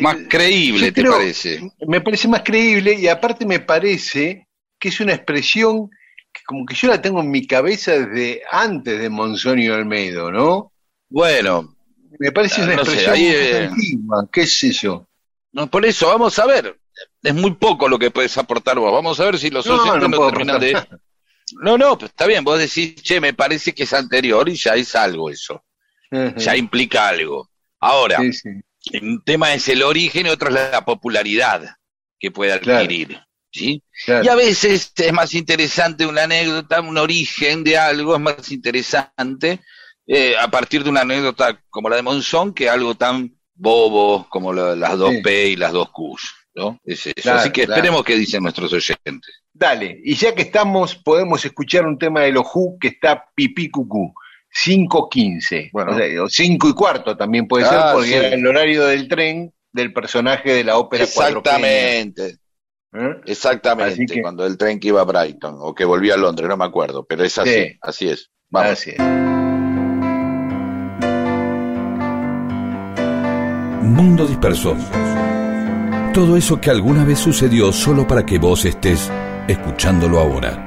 Speaker 2: más
Speaker 1: eh,
Speaker 2: creíble, ¿te
Speaker 1: creo-
Speaker 2: parece?
Speaker 1: Me parece más creíble y aparte me parece que es una expresión que como que yo la tengo en mi cabeza desde antes de Monzón y Olmedo, ¿no?
Speaker 2: Bueno,
Speaker 1: Me parece una
Speaker 2: No sé,
Speaker 1: expresión
Speaker 2: ahí, eh,
Speaker 1: antigua, qué sé yo.
Speaker 2: no, por eso, vamos a ver. Es muy poco lo que puedes aportar vos. Vamos a ver si los
Speaker 1: No, no
Speaker 2: no, terminan de... No, no, pues está bien, vos decís, che, me parece que es anterior y ya es algo eso. Ya implica algo. Ahora,
Speaker 1: Sí, sí.
Speaker 2: un tema es el origen y otro es la popularidad que puede
Speaker 1: Claro.
Speaker 2: adquirir. ¿sí?
Speaker 1: Claro.
Speaker 2: Y a veces es más interesante una anécdota, un origen de algo es más interesante eh, a partir de una anécdota como la de Monzón que algo tan bobo como la- las dos. P y las dos Qs. ¿No? Es eso.
Speaker 1: Claro,
Speaker 2: Así que
Speaker 1: claro.
Speaker 2: esperemos qué dicen nuestros oyentes.
Speaker 1: Dale, y ya que estamos, podemos escuchar un tema de los Who que está pipí cucú, 5.15,
Speaker 2: Bueno.
Speaker 1: o, sea, o 5 y cuarto también puede
Speaker 2: Ah,
Speaker 1: ser, porque
Speaker 2: sí.
Speaker 1: era el horario del tren del personaje de la ópera
Speaker 2: Exactamente,
Speaker 1: ¿eh?
Speaker 2: exactamente.
Speaker 1: Que-
Speaker 2: Cuando el tren que iba a Brighton o que volvía a Londres, no me acuerdo, pero es así,
Speaker 1: Sí.
Speaker 2: así es. Vamos.
Speaker 1: Así es.
Speaker 5: Mundo disperso. Todo eso que alguna vez sucedió solo para que vos estés escuchándolo ahora.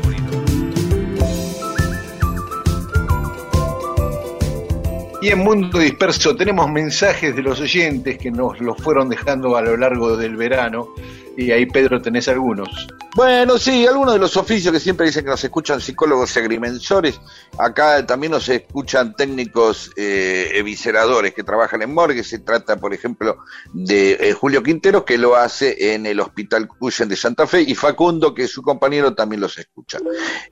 Speaker 1: Mundo Disperso tenemos mensajes de los oyentes que nos los fueron dejando a lo largo del verano. Y ahí, Pedro, tenés algunos.
Speaker 2: Bueno, sí, algunos de los oficios que siempre dicen que nos escuchan psicólogos agrimensores, acá también nos escuchan técnicos eh, evisceradores que trabajan en morgue. Se trata, por ejemplo, de eh, Julio Quintero, que lo hace en el Hospital Cuyen de Santa Fe, y Facundo, que su compañero también los escucha.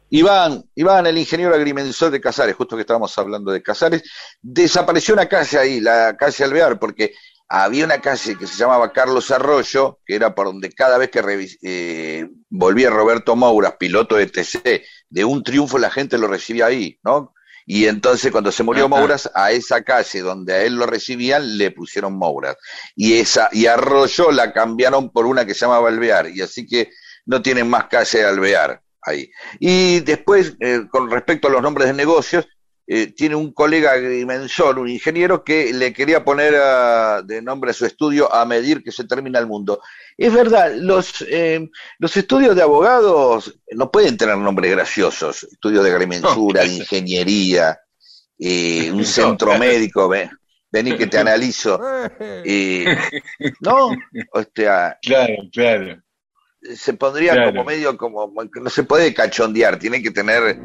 Speaker 2: Iván, Iván, el ingeniero agrimensor de Casares, justo que estábamos hablando de Casares, desapareció una calle ahí, la calle Alvear, porque había una calle que se llamaba Carlos Arroyo, que era por donde cada vez que eh, volvía Roberto Mouras, piloto de TC, de un triunfo la gente lo recibía ahí, ¿no? Y entonces cuando se murió Mouras, a esa calle donde a él lo recibían, le pusieron Mouras. Y esa, y Arroyo la cambiaron por una que se llamaba Alvear, y así que no tienen más calle de Alvear ahí. Y después, eh, con respecto a los nombres de negocios, eh, tiene un colega agrimensor, un ingeniero, que le quería poner de nombre a su estudio a medir que se termina el mundo. Es verdad, los, eh, los estudios de abogados no pueden tener nombres graciosos, estudios de agrimensura, de ingeniería, eh, un centro médico, vení que te analizo. ¿No? O sea,
Speaker 1: claro, claro
Speaker 2: se pondría como medio como no se puede cachondear, tiene que tener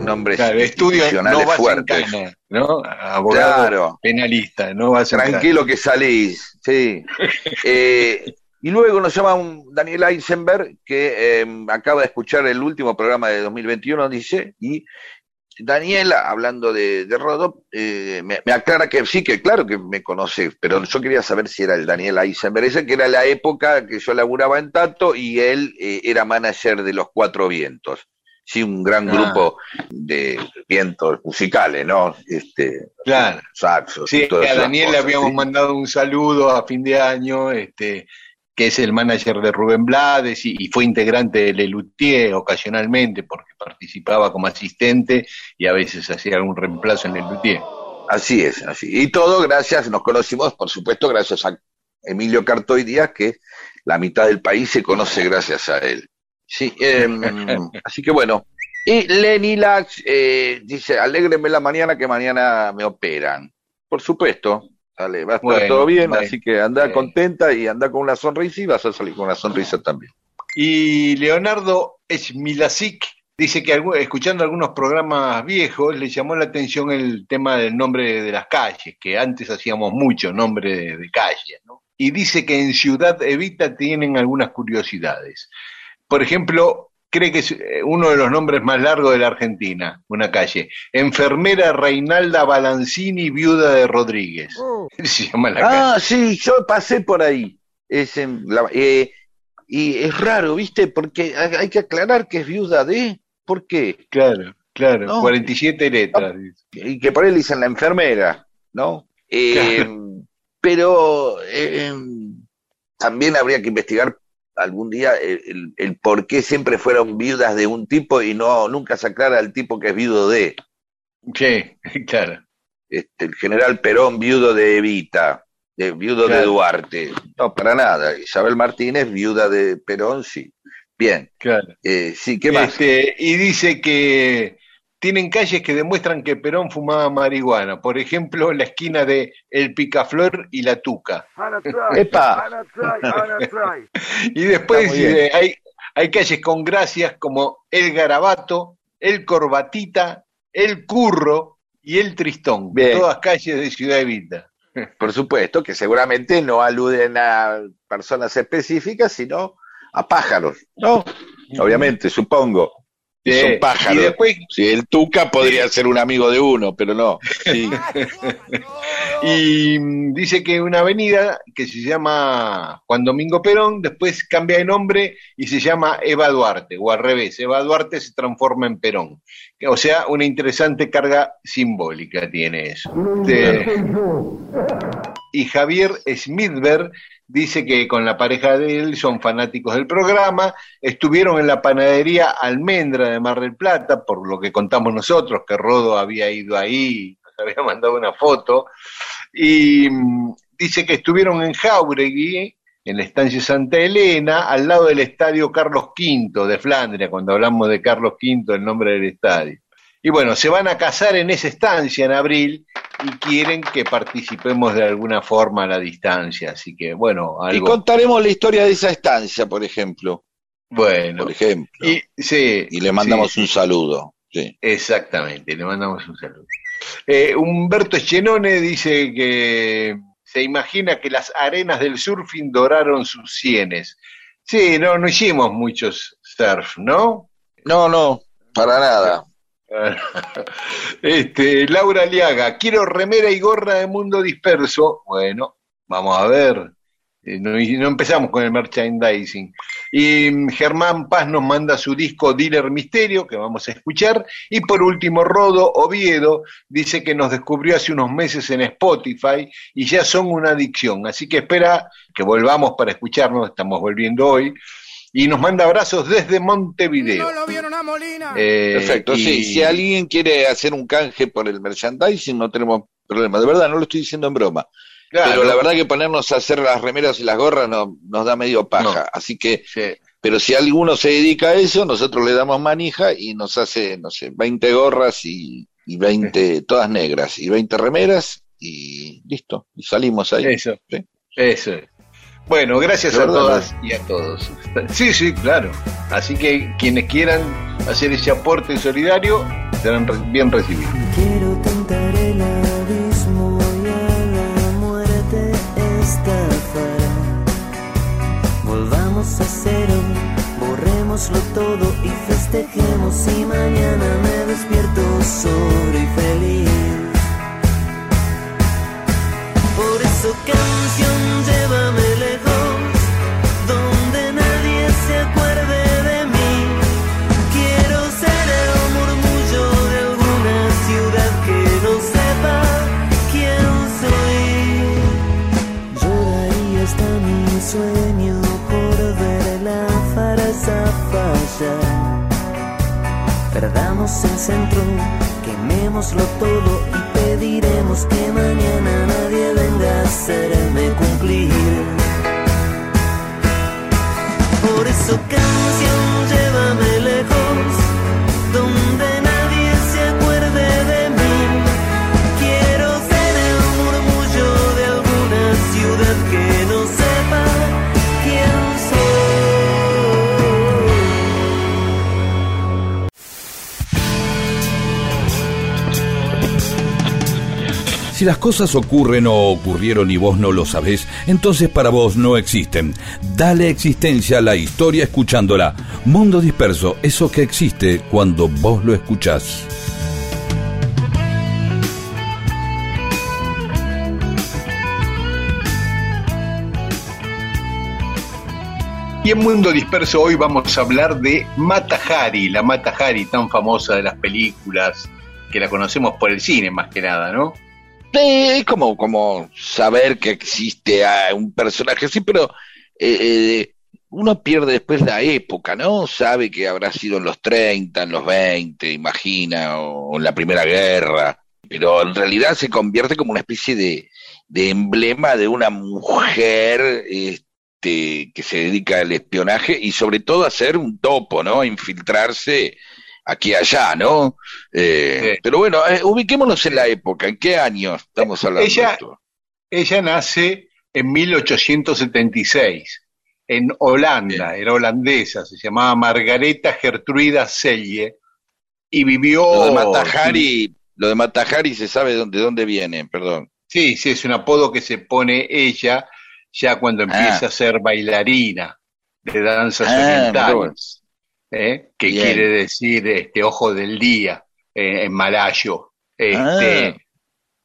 Speaker 2: nombres
Speaker 1: claro, institucionales no fuertes, ¿no? Abogado penalista, no va a
Speaker 2: Tranquilo que salís, sí. eh, y luego nos llama un Daniel Eisenberg que eh, acaba de escuchar el último programa de 2021, dice, y Daniela, hablando de, de Rodop, eh, me, aclara que sí, que claro que me conoce, pero yo quería saber si era el Daniel Eisenberg, ese que era la época que yo laburaba en Tato y él eh, era manager de los Cuatro Vientos. Sí, un gran ah. grupo de vientos musicales, ¿no? Este,
Speaker 1: claro. Saxos. Sí, a Daniel le habíamos mandado un saludo a fin de año, este, que es el manager de Rubén Blades y, fue integrante de Lelutier ocasionalmente porque participaba como asistente y a veces hacía algún reemplazo en Lelutier.
Speaker 2: Así es, así. Y todo gracias, nos conocimos, por supuesto, gracias a Emilio Cartoy Díaz, que la mitad del país se conoce gracias a él. Sí, em, así que bueno. Y Lenny Lax eh, dice, alégreme la mañana que mañana me operan. Por supuesto, Dale, va a estar todo bien, así que anda contenta y anda con una sonrisa y vas a salir con una sonrisa también.
Speaker 1: Y Leonardo Esmilasic dice que escuchando algunos programas viejos le llamó la atención el tema del nombre de las calles, que antes hacíamos mucho nombre de, de calles, ¿no? Y dice que en Ciudad Evita tienen algunas curiosidades. Por ejemplo, cree que es eh, uno de los nombres más largos de la Argentina, una calle. Enfermera Reinalda Balancini, viuda de Rodríguez.
Speaker 2: Oh. Se llama la ah, sí, yo pasé por ahí. Es eh, y es raro, ¿viste? Porque hay que aclarar que es viuda de... ¿Por qué?
Speaker 1: Claro, claro, 47 letras.
Speaker 2: Y que por él dicen la enfermera, ¿no? Eh, pero también habría que investigar algún día el, por qué siempre fueron viudas de un tipo y no nunca se aclara el tipo que es viudo de.
Speaker 1: Sí, claro.
Speaker 2: Este, el general Perón, viudo de Evita, de, viudo de Duarte. No, para nada. Isabel Martínez, viuda de Perón, sí. Bien.
Speaker 1: Claro.
Speaker 2: Eh, sí, ¿qué más?
Speaker 1: Este, y dice que tienen calles que demuestran que Perón fumaba marihuana. Por ejemplo, la esquina de El Picaflor y La Tuca.
Speaker 2: ¡Epa!
Speaker 1: y después hay, hay calles con gracias como El Garabato, El Corbatita, El Curro y El Tristón. Todas calles de Ciudad Evita.
Speaker 2: Por supuesto, que seguramente no aluden a personas específicas, sino a pájaros, ¿no? Obviamente, supongo. Es un pájaro.
Speaker 1: Y después,
Speaker 2: Sí, el Tuca podría ser un amigo de uno, pero no. Sí.
Speaker 1: y mm, dice que una avenida que se llama Juan Domingo Perón, después cambia de nombre y se llama Eva Duarte, o al revés, Eva Duarte se transforma en Perón. O sea, una interesante carga simbólica tiene eso. Y Javier Smithberg dice que con la pareja de él son fanáticos del programa, estuvieron en la panadería Almendra de Mar del Plata, por lo que contamos nosotros, que Rodo había ido ahí, nos había mandado una foto, y mm, dice que estuvieron en Jauregui, en la estancia Santa Elena, al lado del estadio Carlos V de Flandria, cuando hablamos de Carlos V, el nombre del estadio. Y bueno, se van a casar en esa estancia en abril y quieren que participemos de alguna forma a la distancia. Así que, bueno,
Speaker 2: Y
Speaker 1: algo.
Speaker 2: contaremos la historia de esa estancia, por ejemplo.
Speaker 1: Bueno,
Speaker 2: Por ejemplo.
Speaker 1: y, sí,
Speaker 2: Y le mandamos
Speaker 1: sí,
Speaker 2: un saludo. Sí.
Speaker 1: Exactamente, le mandamos un saludo. Eh, Humberto Eschenone dice que se imagina que las arenas del surfing doraron sus sienes. Sí, no, no hicimos muchos surf, ¿no?
Speaker 2: No, no, para nada.
Speaker 1: Este, Laura Liaga, quiero remera y gorra de Mundo Disperso. Bueno, vamos a ver. Eh, No, no empezamos con el merchandising. Y mm, Germán Paz nos manda su disco Dealer Misterio, que vamos a escuchar. Y por último, Rodo Oviedo dice que nos descubrió hace unos meses en Spotify y ya son una adicción. Así que espera que volvamos para escucharnos, estamos volviendo hoy. Y nos manda abrazos desde Montevideo. Eh,
Speaker 2: Perfecto,
Speaker 1: y-
Speaker 2: sí. Si alguien quiere hacer un canje por el merchandising, no tenemos problema. De verdad, no lo estoy diciendo en broma.
Speaker 1: Claro.
Speaker 2: Pero la verdad que ponernos a hacer las remeras y las gorras no, nos da medio paja.
Speaker 1: No.
Speaker 2: Así que,
Speaker 1: Sí.
Speaker 2: pero si alguno se dedica a eso, nosotros le damos manija y nos hace, no sé, 20 gorras y, y 20, todas negras, y 20 remeras y listo. Y salimos ahí.
Speaker 1: Eso,
Speaker 2: ¿sí?
Speaker 1: eso es. Bueno, gracias a
Speaker 2: verdad,
Speaker 1: todas y a todos. Sí, sí, claro. Así que quienes quieran hacer ese aporte solidario serán re- bien recibidos.
Speaker 9: Quiero tentar el abismo y a la muerte estafar. Volvamos a cero, borrémoslo todo y festejemos. Y mañana me despierto solo y feliz. Por eso canción, Perdamos el centro, quemémoslo todo y pediremos que mañana nadie venga a hacerme cumplir. Por eso
Speaker 5: Si las cosas ocurren o ocurrieron y vos no lo sabés, entonces para vos no existen. Dale existencia a la historia escuchándola. Mundo disperso, eso que existe cuando vos lo escuchás.
Speaker 1: Y en Mundo Disperso hoy vamos a hablar de Mata Hari, la Mata Hari tan famosa de las películas, que la conocemos por el cine más que nada, ¿no?
Speaker 2: Sí, como, como saber que existe un personaje así, pero eh, eh, uno pierde después la época, ¿no? Sabe que habrá sido en los 30, en los 20, imagina, o en la Primera Guerra, pero en realidad se convierte como una especie de, de emblema de una mujer este, que se dedica al espionaje y sobre todo a ser un topo, ¿no? A infiltrarse aquí allá, ¿no? Eh,
Speaker 1: Sí.
Speaker 2: Pero bueno, eh, ubiquémonos en la época, ¿en qué año estamos hablando?
Speaker 1: Ella-
Speaker 2: de esto?
Speaker 1: Ella nace en 1876 en Holanda, era holandesa, se llamaba Margareta Gertruida Selye y vivió...
Speaker 2: Lo de Matajari, lo de Matajari se sabe de dónde, de dónde viene, perdón.
Speaker 1: Sí, sí, es un apodo que se pone ella ya cuando empieza
Speaker 2: Ah.
Speaker 1: a ser bailarina de danzas
Speaker 2: Ah,
Speaker 1: orientales. ¿Eh? que quiere decir este ojo del día eh, en malayo. Este,
Speaker 2: Ah.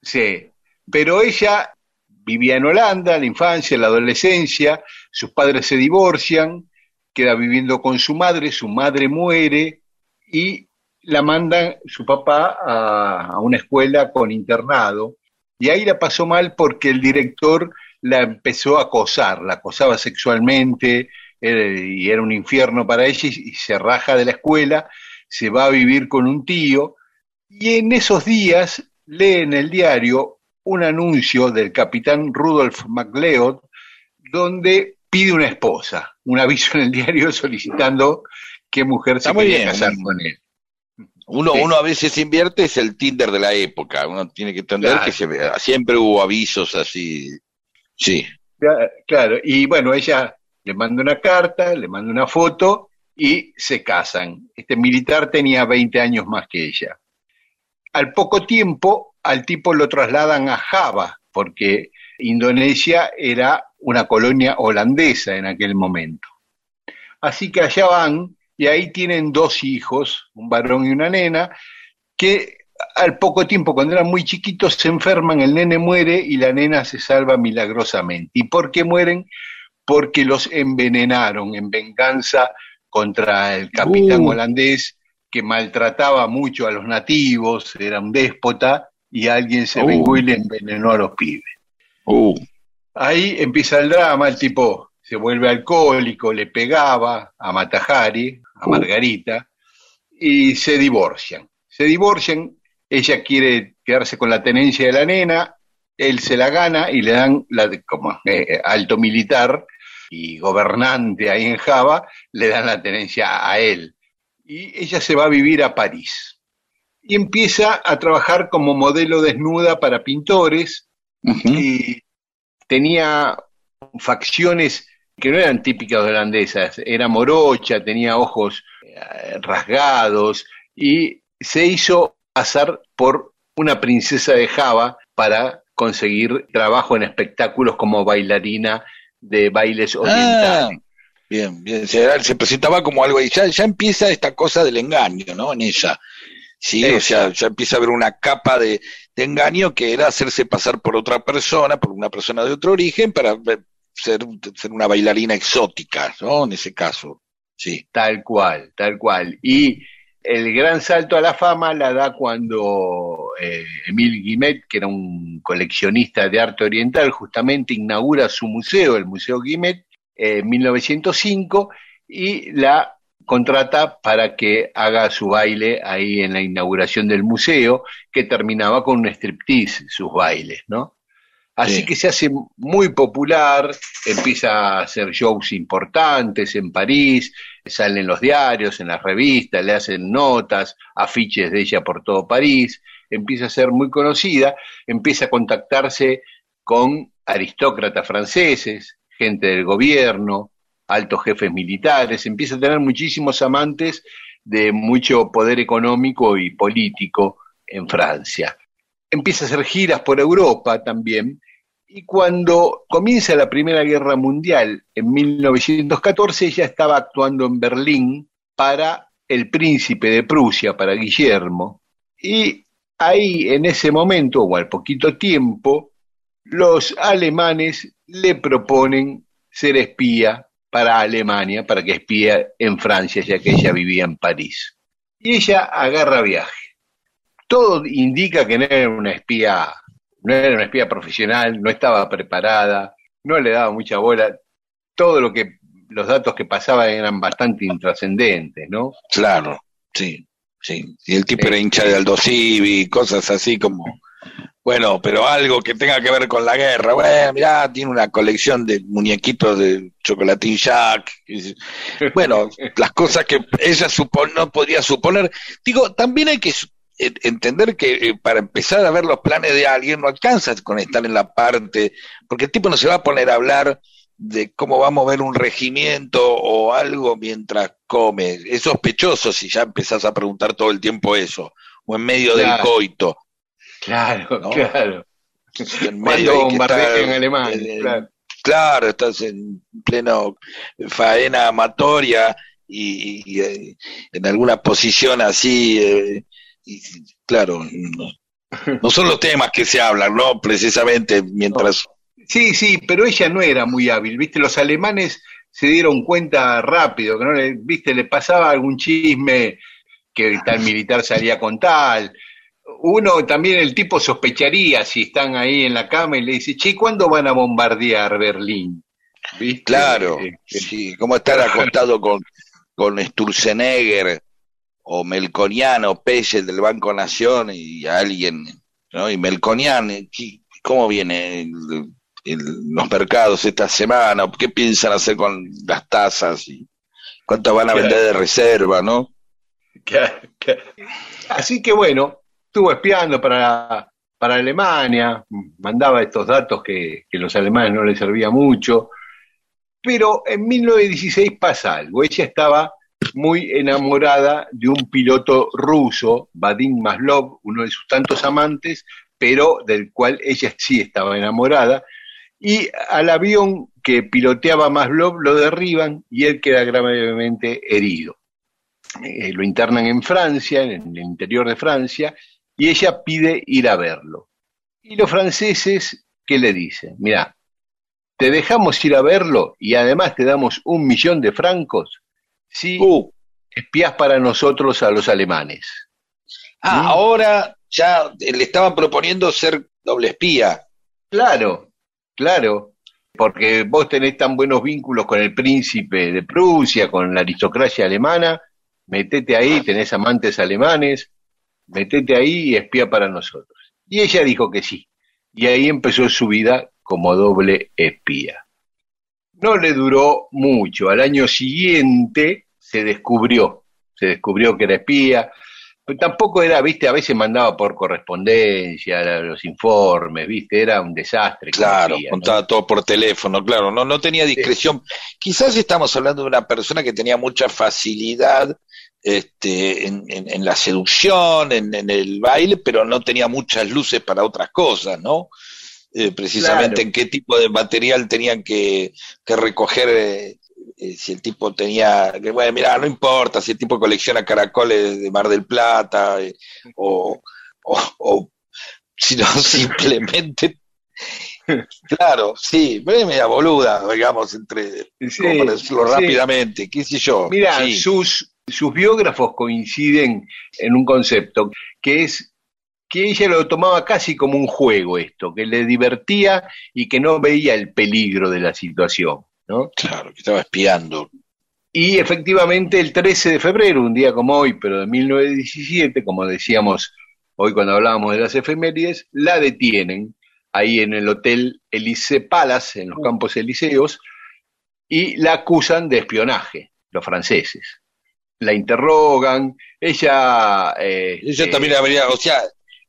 Speaker 1: Sí, pero ella vivía en Holanda, la infancia, la adolescencia, sus padres se divorcian, queda viviendo con su madre, su madre muere y la mandan su papá a, a una escuela con internado y ahí la pasó mal porque el director la empezó a acosar, la acosaba sexualmente y era un infierno para ella y, se raja de la escuela, se va a vivir con un tío y en esos días lee en el diario un anuncio del capitán Rudolf MacLeod donde pide una esposa, un aviso en el diario solicitando qué mujer se
Speaker 2: Está muy
Speaker 1: quería
Speaker 2: bien.
Speaker 1: casar con él.
Speaker 2: Uno,
Speaker 1: Sí.
Speaker 2: uno a veces invierte, es el Tinder de la época. Uno tiene que entender
Speaker 1: Claro.
Speaker 2: que se siempre hubo avisos así. Sí.
Speaker 1: Claro, y bueno, ella le manda una carta, le manda una foto y se casan. Este militar tenía 20 años más que ella. Al poco tiempo, al tipo lo trasladan a Java, porque Indonesia era una colonia holandesa en aquel momento. Así que allá van y ahí tienen dos hijos, un varón y una nena, que al poco tiempo, cuando eran muy chiquitos, se enferman, el nene muere y la nena se salva milagrosamente. ¿Y por qué mueren? Porque los envenenaron en venganza contra el capitán
Speaker 2: Uh.
Speaker 1: holandés que maltrataba mucho a los nativos, era un déspota, y alguien se
Speaker 2: Uh.
Speaker 1: vengó y le envenenó a los pibes.
Speaker 2: Uh,
Speaker 1: Ahí empieza el drama, el tipo se vuelve alcohólico, le pegaba a Matajari, a
Speaker 2: Uh.
Speaker 1: Margarita, y se divorcian. Se divorcian, ella quiere quedarse con la tenencia de la nena, él se la gana y le dan, la, como eh, alto militar y gobernante ahí en Java, le dan la tenencia a él. Y ella se va a vivir a París. Y empieza a trabajar como modelo desnuda para pintores, y tenía facciones que no eran típicas holandesas, era morocha, tenía ojos eh, rasgados y se hizo pasar por una princesa de Java para conseguir trabajo en espectáculos como bailarina de bailes
Speaker 2: Ah,
Speaker 1: orientales.
Speaker 2: bien, bien. Se, se presentaba como algo y ya, ya empieza esta cosa del engaño, ¿no? En ella. Sí, o sea, ya empieza a haber una capa de, de engaño que era hacerse pasar por otra persona, por una persona de otro origen, para eh, ser, ser una bailarina exótica, ¿no? En ese caso. Sí.
Speaker 1: Tal cual, tal cual. Y el gran salto a la fama la da cuando eh, Emile Guimet, que era un coleccionista de arte oriental, justamente inaugura su museo, el Museo Guimet, eh, en 1905, y la contrata para que haga su baile ahí en la inauguración del museo, que terminaba con un striptease, sus bailes, ¿no? Así
Speaker 2: Sí.
Speaker 1: que se hace muy popular, empieza a hacer shows importantes en París, salen en los diarios, en las revistas, le hacen notas, afiches de ella por todo París, empieza a ser muy conocida, empieza a contactarse con aristócratas franceses, gente del gobierno, altos jefes militares, empieza a tener muchísimos amantes de mucho poder económico y político en Francia. Empieza a hacer giras por Europa también, y cuando comienza la Primera Guerra Mundial, en 1914, ella estaba actuando en Berlín para el príncipe de Prusia, para Guillermo, y ahí en ese momento, o al poquito tiempo, los alemanes le proponen ser espía para Alemania, para que espía en Francia, ya que ella vivía en París. Y ella agarra viaje. Todo indica que no era una espía, no era una espía profesional, no estaba preparada, no le daba mucha bola. Todo lo que, los datos que pasaban eran bastante intrascendentes, ¿no?
Speaker 2: Claro, sí, sí. Y el tipo era hincha de Aldo Civi, cosas así como, bueno, pero algo que tenga que ver con la guerra. Bueno, mirá, tiene una colección de muñequitos de chocolatín Jack. Bueno, las cosas que ella supo- no podría suponer. Digo, también hay que entender que eh, para empezar a ver los planes de alguien no alcanza con estar en la parte, porque el tipo no se va a poner a hablar de cómo va a mover un regimiento o algo mientras come. Es sospechoso si ya empezás a preguntar todo el tiempo eso, o en medio del coito.
Speaker 1: Claro,
Speaker 2: No.
Speaker 1: claro.
Speaker 2: En medio
Speaker 1: bombardean
Speaker 2: estar,
Speaker 1: en claro.
Speaker 2: Claro, estás en pleno faena amatoria y, y, eh, en alguna posición así, eh, y, claro, no, no son los temas que se hablan, ¿no? Precisamente mientras...
Speaker 1: Sí, sí, pero ella no era muy hábil, ¿viste? Los alemanes se dieron cuenta rápido, que no le, ¿viste? Le pasaba algún chisme que tal militar salía con tal. Uno también, el tipo sospecharía si están ahí en la cama y le dice, che, ¿cuándo van a bombardear Berlín? ¿Viste?
Speaker 2: Claro,
Speaker 1: Eh,
Speaker 2: sí, como estar acostado con, con Sturzenegger o Melconiano, Pelle del Banco Nación y alguien, ¿no? Y Melconian, ¿qué- ¿cómo viene el- el- los mercados esta semana? ¿Qué piensan hacer con las tasas? y ¿Cuánto van a vender de reserva, no?
Speaker 1: Así que bueno, estuvo espiando para, para Alemania, mandaba estos datos que, que los alemanes no les servía mucho, pero en 1916 pasa algo, ella estaba muy enamorada de un piloto ruso, Vadim Maslov, uno de sus tantos amantes, pero del cual ella sí estaba enamorada, y al avión que piloteaba Maslov lo derriban y él queda gravemente herido eh, lo internan en Francia, en el interior de Francia, y ella pide ir a verlo. Y los franceses, ¿qué le dicen? Mira, te dejamos ir a verlo y además te damos un millón de francos si
Speaker 2: Uh,
Speaker 1: espías para nosotros a los alemanes.
Speaker 2: ah,
Speaker 1: Mm.
Speaker 2: ahora ya le estaban proponiendo ser doble espía.
Speaker 1: Claro, claro, porque vos tenés tan buenos vínculos con el príncipe de Prusia, con la aristocracia alemana, metete ahí, tenés amantes alemanes, metete ahí y espía para nosotros. Y ella dijo que sí, y ahí empezó su vida como doble espía. No le duró mucho, al año siguiente se descubrió, se descubrió que era espía, pero tampoco era, viste, a veces mandaba por correspondencia los informes, viste, era un desastre.
Speaker 2: Claro, contaba todo por teléfono, claro, no, no tenía discreción. Quizás estamos hablando de una persona que tenía mucha facilidad este, en, en- en la seducción, en, en el baile, pero no tenía muchas luces para otras cosas, ¿no? Eh, precisamente
Speaker 1: Claro.
Speaker 2: en qué tipo de material tenían que, que recoger, eh, eh, si el tipo tenía, que bueno, mira, no importa, si el tipo colecciona caracoles de Mar del Plata, o, o, o si no, simplemente Claro, sí, media boluda, digamos, entre,
Speaker 1: Sí,
Speaker 2: como para decirlo
Speaker 1: sí.
Speaker 2: rápidamente, qué sé yo.
Speaker 1: Mira,
Speaker 2: sí.
Speaker 1: sus, sus biógrafos coinciden en un concepto, que es que ella lo tomaba casi como un juego esto, que le divertía y que no veía el peligro de la situación, ¿no?
Speaker 2: Claro, que estaba espiando.
Speaker 1: Y efectivamente el 13 de febrero, un día como hoy, pero de 1917, como decíamos hoy cuando hablábamos de las efemérides, la detienen ahí en el hotel Elise Palace, en los campos elíseos, y la acusan de espionaje, los franceses. La interrogan, ella... eh,
Speaker 2: Ella
Speaker 1: eh,
Speaker 2: también habría, o sea,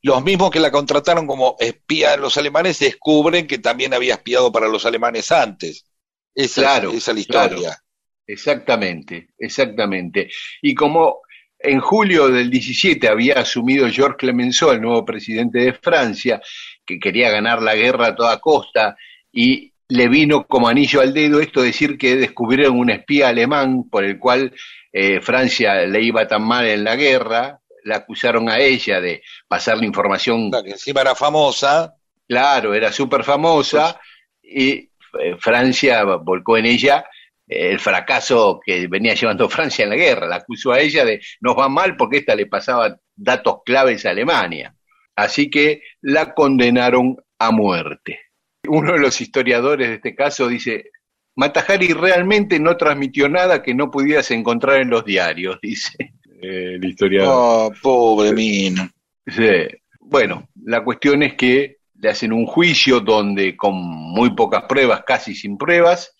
Speaker 2: los mismos que la contrataron como espía de los alemanes descubren que también había espiado para los alemanes antes. Esa,
Speaker 1: Claro,
Speaker 2: es, esa es la historia.
Speaker 1: claro. Exactamente, exactamente. Y como en julio del 17 había asumido Georges Clemenceau, el nuevo presidente de Francia, que quería ganar la guerra a toda costa, y le vino como anillo al dedo esto decir que descubrieron un espía alemán por el cual eh, Francia le iba tan mal en la guerra, la acusaron a ella de pasar la información
Speaker 2: La que encima era famosa,
Speaker 1: Claro, era súper famosa y eh, Francia volcó en ella eh, el fracaso que venía llevando Francia en la guerra. La acusó a ella de nos va mal porque esta le pasaba datos claves a Alemania. Así que la condenaron a muerte. Uno de los historiadores de este caso dice, Matajari realmente no transmitió nada que no pudieras encontrar en los diarios, dice eh, el historiador.
Speaker 2: oh, pobre mina.
Speaker 1: Sí. Bueno, la cuestión es que le hacen un juicio donde con muy pocas pruebas, casi sin pruebas,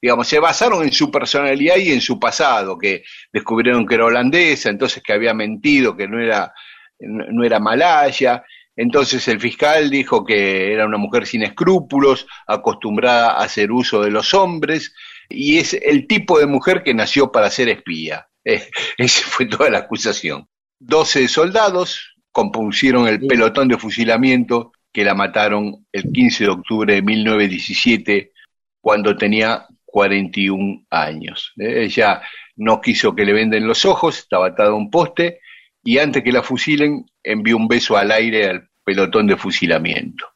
Speaker 1: digamos, se basaron en su personalidad y en su pasado, que descubrieron que era holandesa, entonces que había mentido, que no era, no no era malaya. Entonces el fiscal dijo que era una mujer sin escrúpulos, acostumbrada a hacer uso de los hombres, y es el tipo de mujer que nació para ser espía. Eh, esa fue toda la acusación. 12 soldados compusieron el pelotón de fusilamiento que la mataron el 15 de octubre de 1917 cuando tenía 41 años. Ella no quiso que le venden los ojos, estaba atado a un poste, y antes que la fusilen, envió un beso al aire al pelotón de fusilamiento.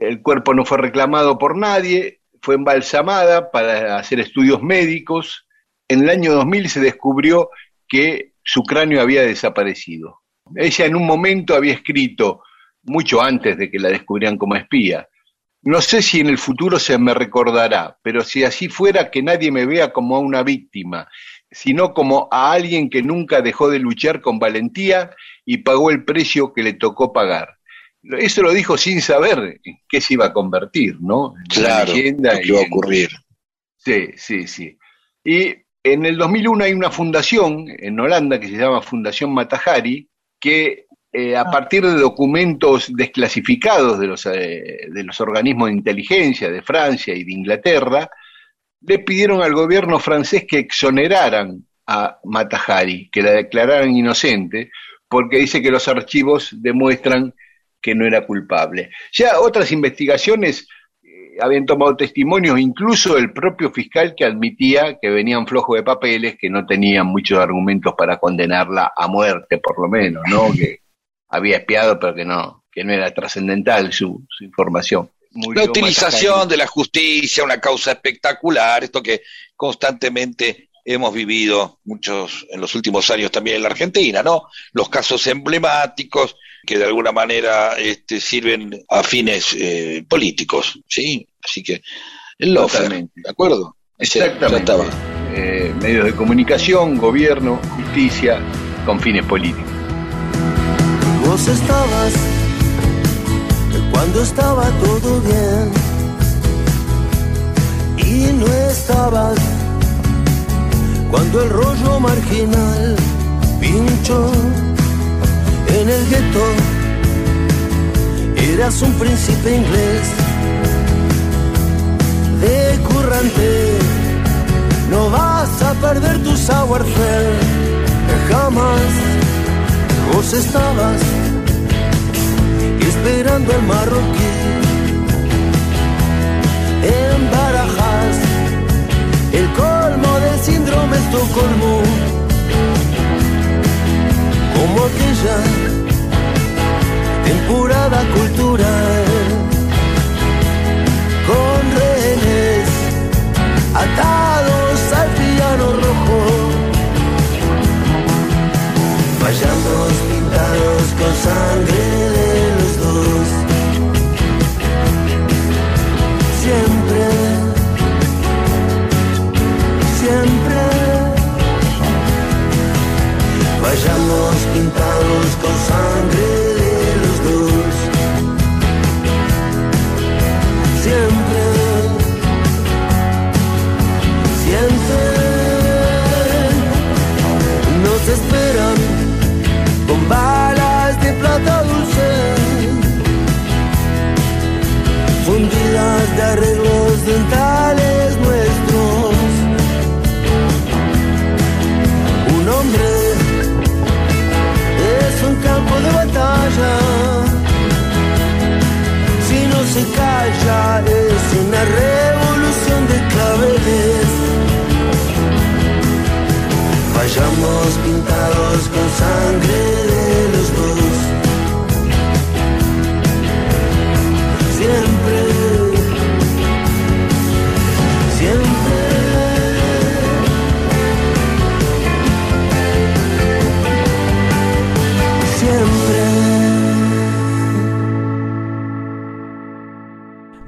Speaker 1: El cuerpo no fue reclamado por nadie, fue embalsamada para hacer estudios médicos. En el año 2000 se descubrió que su cráneo había desaparecido. Ella en un momento había escrito, mucho antes de que la descubrieran como espía, no sé si en el futuro se me recordará, pero si así fuera, que nadie me vea como a una víctima, sino como a alguien que nunca dejó de luchar con valentía y pagó el precio que le tocó pagar. Eso lo dijo sin saber en qué se iba a convertir, ¿no?
Speaker 2: claro, leyenda iba a ocurrir.
Speaker 1: Sí, sí, sí. Y en el 2001 hay una fundación en Holanda que se llama Fundación Matahari, que eh, a ah. partir de documentos desclasificados de los, eh, de los organismos de inteligencia de Francia y de Inglaterra, le pidieron al gobierno francés que exoneraran a Matahari, que la declararan inocente, porque dice que los archivos demuestran que no era culpable. Ya otras investigaciones habían tomado testimonios, incluso el propio fiscal que admitía que venían flojos de papeles, que no tenían muchos argumentos para condenarla a muerte, por lo menos, ¿no? que había espiado, pero que no, que no era trascendental su, información.
Speaker 2: la utilización de la justicia, una causa espectacular, esto que constantemente hemos vivido muchos en los últimos años también en la Argentina, ¿no? Los casos emblemáticos que de alguna manera este, sirven a fines eh, políticos, ¿sí? Así que el ¿de acuerdo?
Speaker 1: Exactamente. Eh, medios de comunicación, gobierno, justicia, con fines políticos.
Speaker 9: Vos estabas cuando estaba todo bien y no estabas cuando el rollo marginal pinchó en el gueto. Eras un príncipe inglés de currante. No vas a perder tu savoir-faire jamás. Vos estabas esperando al marroquí en Barajas, el colmo del síndrome Estocolmo, como aquella temporada cultural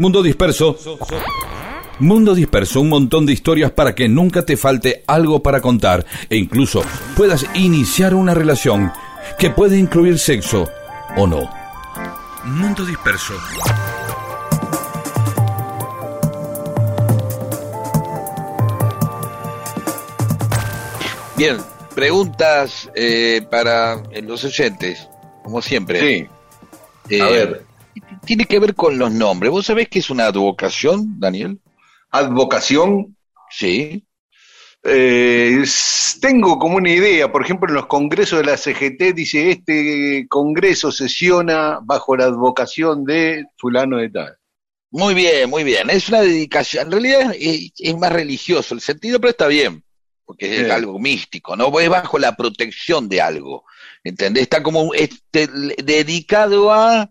Speaker 5: Mundo Disperso. Mundo Disperso, un montón de historias para que nunca te falte algo para contar e incluso puedas iniciar una relación que puede incluir sexo o no. Mundo Disperso.
Speaker 2: Bien, preguntas eh, para los oyentes, como siempre.
Speaker 1: Sí.
Speaker 2: Eh, a ver tiene que ver con los nombres. ¿Vos sabés qué es una advocación, Daniel?
Speaker 1: ¿Advocación?
Speaker 2: Sí.
Speaker 1: Eh, tengo como una idea, por ejemplo, en los congresos de la CGT dice, este congreso sesiona bajo la advocación de fulano de tal.
Speaker 2: Muy bien, muy bien. Es una dedicación. En realidad es, más religioso el sentido, pero está bien. porque es algo místico, ¿no? Es bajo la protección de algo, ¿entendés? Está como este, dedicado a,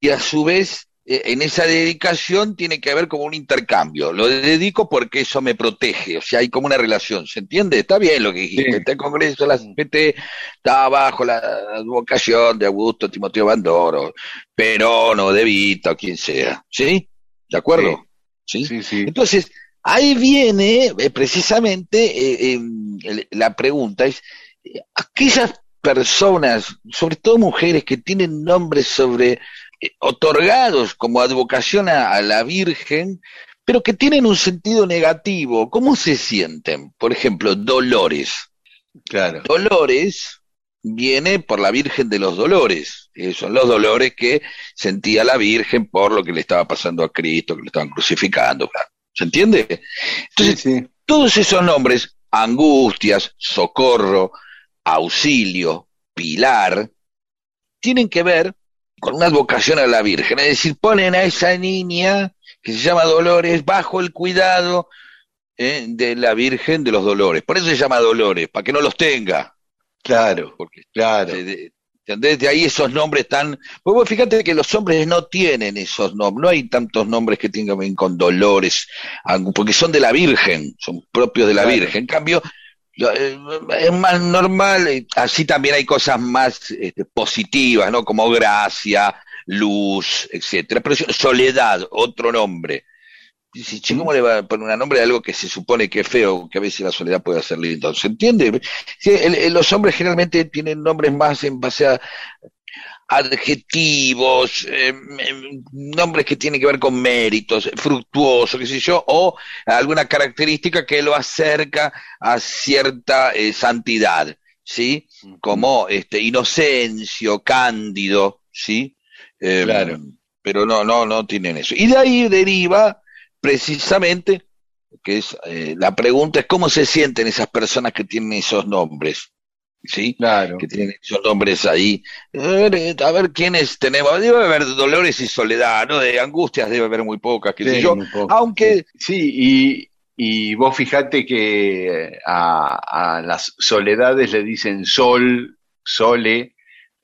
Speaker 2: y, a su vez, eh, en esa dedicación tiene que haber como un intercambio. Lo dedico porque eso me protege, o sea, hay como una relación, ¿se entiende? Está bien lo que dijiste,
Speaker 1: Sí.
Speaker 2: está el Congreso, la CPT, está bajo la advocación de Augusto Timoteo Bandoro, Perón o De Vita o quien sea, ¿sí? ¿De acuerdo? ¿Sí?
Speaker 1: Sí, sí.
Speaker 2: Entonces, ahí viene eh, precisamente eh, eh, el- la pregunta, es, aquellas personas, sobre todo mujeres que tienen nombres sobre otorgados como advocación a, a la Virgen, pero que tienen un sentido negativo, ¿cómo se sienten? Por ejemplo, Dolores.
Speaker 1: Claro.
Speaker 2: Dolores viene por la Virgen de los Dolores. Eh, son los dolores que sentía la Virgen por lo que le estaba pasando a Cristo, que lo estaban crucificando. ¿Se entiende?
Speaker 1: Sí,
Speaker 2: Entonces,
Speaker 1: sí.
Speaker 2: todos esos nombres, angustias, socorro, auxilio, pilar, tienen que ver con una advocación a la Virgen. Es decir, ponen a esa niña que se llama Dolores bajo el cuidado eh, de la Virgen de los Dolores. Por eso se llama Dolores, para que no los tenga.
Speaker 1: Claro,
Speaker 2: Porque
Speaker 1: claro.
Speaker 2: de, de- ¿entendés? De ahí esos nombres tan... Pues vos fíjate que los hombres no tienen esos nombres, no hay tantos nombres que tengan con dolores, porque son de la Virgen, son propios de la
Speaker 1: Claro.
Speaker 2: Virgen. En cambio, eh, es más normal, eh, así también hay cosas más este, positivas, ¿no? Como gracia, luz, etcétera. Pero soledad, otro nombre. Dice, ¿cómo le va a poner un nombre a algo que se supone que es feo, que a veces la soledad puede ser lindo? ¿Se entiende? Sí, el- el- los hombres generalmente tienen nombres más en base a adjetivos, eh, em, nombres que tienen que ver con méritos, fructuoso, qué sé yo, o alguna característica que lo acerca a cierta eh, santidad, ¿sí? Como este inocencio, cándido, ¿sí? Em,
Speaker 1: Claro.
Speaker 2: Pero no, no, no tienen eso. Y de ahí deriva precisamente que es eh, la pregunta es cómo se sienten esas personas que tienen esos nombres, ¿sí?
Speaker 1: Claro.
Speaker 2: Que tienen esos nombres ahí. A ver, eh, a ver quiénes tenemos. Debe haber dolores y soledad, ¿no? De angustias debe haber muy pocas, qué sé
Speaker 1: Sí,
Speaker 2: yo.
Speaker 1: un poco.
Speaker 2: Aunque,
Speaker 1: Sí, y, y vos fijate que a, a las soledades le dicen sol, sole,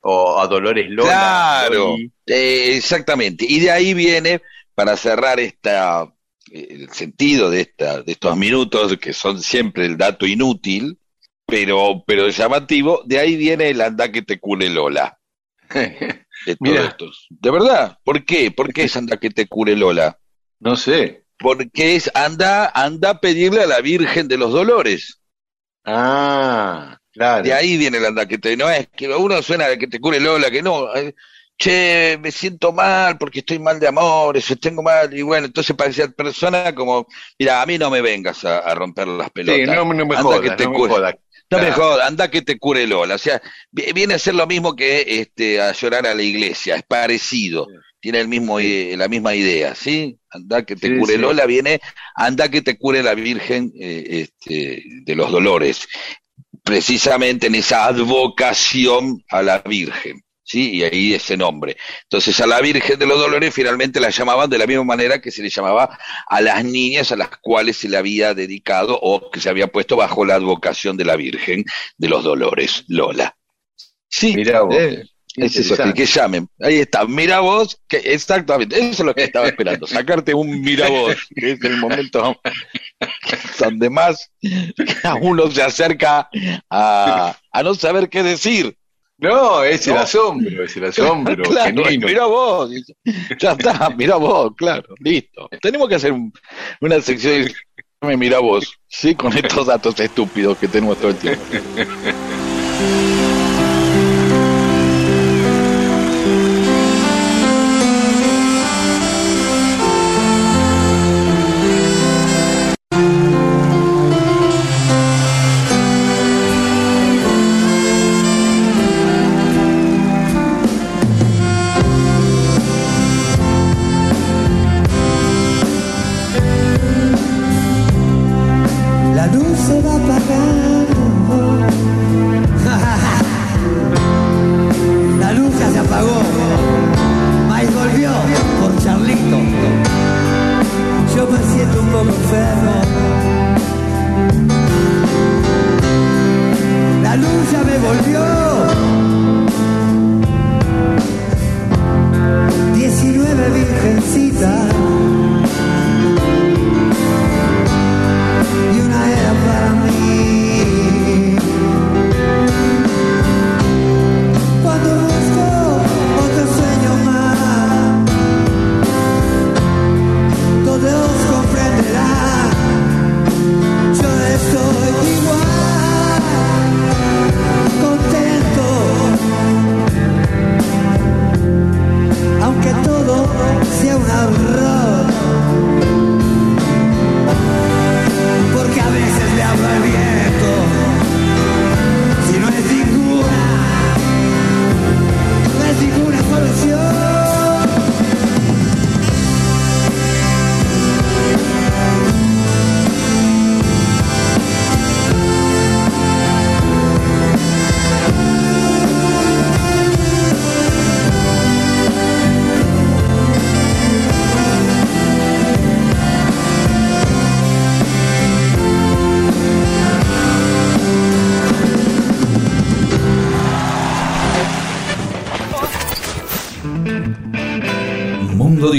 Speaker 1: o a Dolores Lola.
Speaker 2: claro, eh, exactamente. Y de ahí viene, para cerrar esta, eh, el sentido de, esta, de estos minutos, que son siempre el dato inútil, pero, pero llamativo, de ahí viene el anda que te cure Lola. de todo
Speaker 1: Mira.
Speaker 2: esto. De verdad, ¿por qué? ¿Por qué es anda que te cure Lola?
Speaker 1: no sé.
Speaker 2: Porque es anda, anda a pedirle a la Virgen de los Dolores.
Speaker 1: Ah, claro.
Speaker 2: De ahí viene el anda que te, no es que uno suena a que te cure Lola, que no, eh, che, me siento mal porque estoy mal de amores, tengo mal, y bueno, entonces para esa persona como, mira, a mí no me vengas a, a romper las pelotas.
Speaker 1: Sí, no, no me
Speaker 2: Anda
Speaker 1: jodas,
Speaker 2: que te
Speaker 1: no me jodas.
Speaker 2: No me
Speaker 1: Claro.
Speaker 2: jodas, anda que te cure Lola. O sea, vi- viene a ser lo mismo que este, a llorar a la iglesia, es parecido, tiene el mismo, eh, la misma idea, ¿sí? Anda que te
Speaker 1: Sí,
Speaker 2: cure. Lola, viene, anda que te cure la Virgen eh, este, de los Dolores, precisamente en esa advocación a la Virgen. ¿Sí? Y ahí ese nombre. Entonces a la Virgen de los Dolores finalmente la llamaban de la misma manera que se le llamaba a las niñas a las cuales se le había dedicado o que se había puesto bajo la advocación de la Virgen de los Dolores, Lola. Sí,
Speaker 1: Mirá vos.
Speaker 2: eh, es eso, que llamen. Ahí está, mira vos, que exactamente, eso es lo que estaba esperando, sacarte un mira vos, que es el momento donde más uno se acerca a, a no saber qué decir.
Speaker 1: No, es el
Speaker 2: No.
Speaker 1: asombro, es el asombro
Speaker 2: Claro, mira vos, ya está, mira vos, claro, listo. Tenemos que hacer un- una sección de mira vos, sí, con estos datos estúpidos que tenemos todo el tiempo.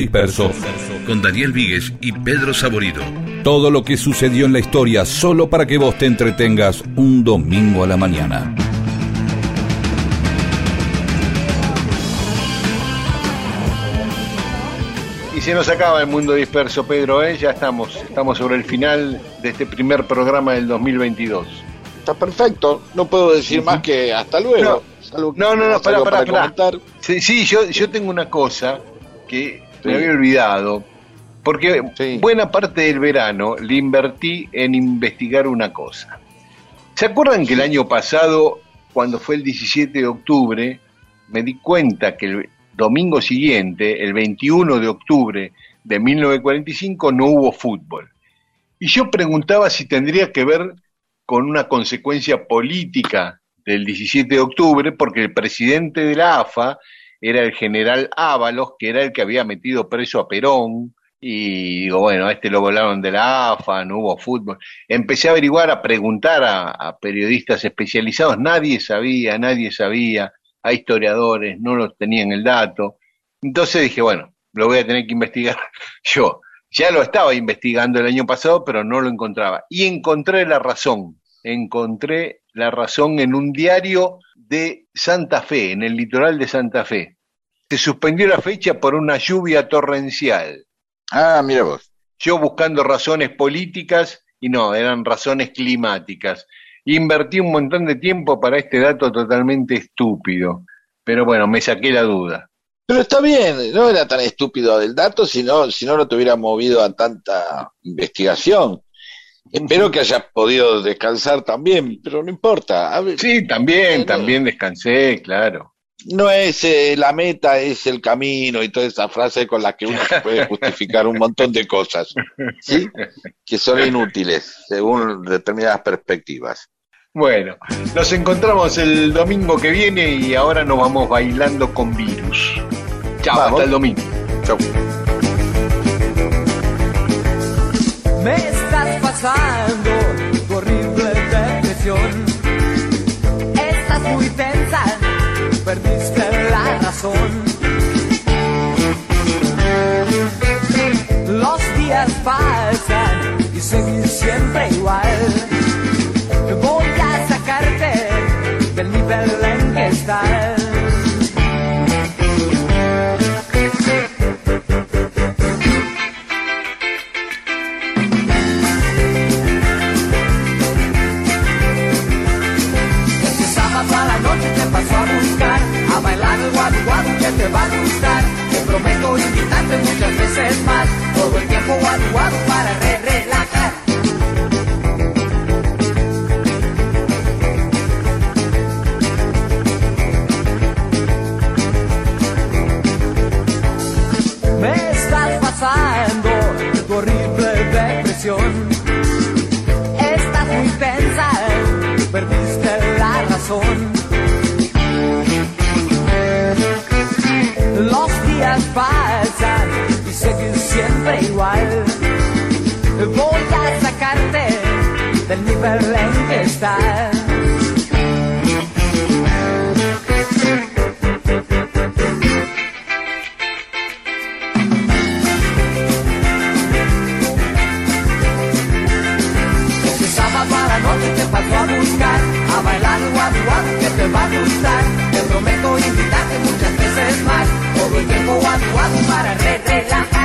Speaker 10: Disperso con Daniel Víguez y Pedro Saborido. Todo lo que sucedió en la historia solo para que vos te entretengas un domingo a la mañana.
Speaker 1: Y se nos acaba el mundo disperso, Pedro, ¿eh? ya estamos, estamos sobre el final de este primer programa del 2022.
Speaker 2: Está perfecto, no puedo decir más que hasta luego.
Speaker 1: No, no, no, no para, para, para. Sí, sí, yo, yo tengo una cosa que me había olvidado, porque buena parte del verano le invertí en investigar una cosa. ¿Se acuerdan que el año pasado, cuando fue el 17 de octubre, me di cuenta que el domingo siguiente, el 21 de octubre de 1945, no hubo fútbol? Y yo preguntaba si tendría que ver con una consecuencia política del 17 de octubre, porque el presidente de la AFA era el general Ábalos, que era el que había metido preso a Perón, y digo, bueno, a este lo volaron de la AFA, no hubo fútbol. Empecé a averiguar, a preguntar a, periodistas especializados, nadie sabía, nadie sabía, a historiadores, no los tenían el dato. Entonces dije, bueno, lo voy a tener que investigar yo. Ya lo estaba investigando el año pasado, pero no lo encontraba. Y encontré la razón, encontré la razón en un diario de Santa Fe, en el litoral de Santa Fe. Se suspendió la fecha por una lluvia torrencial.
Speaker 2: Ah, mira vos.
Speaker 1: Yo buscando razones políticas y no, eran razones climáticas. Invertí un montón de tiempo para este dato totalmente estúpido. Pero bueno, me saqué la duda.
Speaker 2: Pero está bien, no era tan estúpido el dato si no, si no lo tuviera movido a tanta investigación. Espero que hayas podido descansar también, pero no importa.
Speaker 1: sí, también, también descansé, claro.
Speaker 2: No es eh, la meta, es el camino y toda esa frase con la que uno puede justificar un montón de cosas, ¿sí? Que son inútiles según determinadas perspectivas.
Speaker 1: Bueno, nos encontramos el domingo que viene y ahora nos vamos bailando con virus. Chao, hasta el domingo. Chao.
Speaker 11: Pasando tu horrible depresión. Estás muy tensa, perdiste la razón. Los días pasan y seguís siempre igual. Voy a sacarte del nivel en que estás. Prometo muchas veces más. Todo el tiempo guadu guadu para re relajar. falsa y seguir siempre igual. Voy a sacarte del nivel en que estás. a buscar a bailar guapo que te va a gustar. Te prometo invitarte muchas veces más todo el tiempo guapo guapo para re relajar.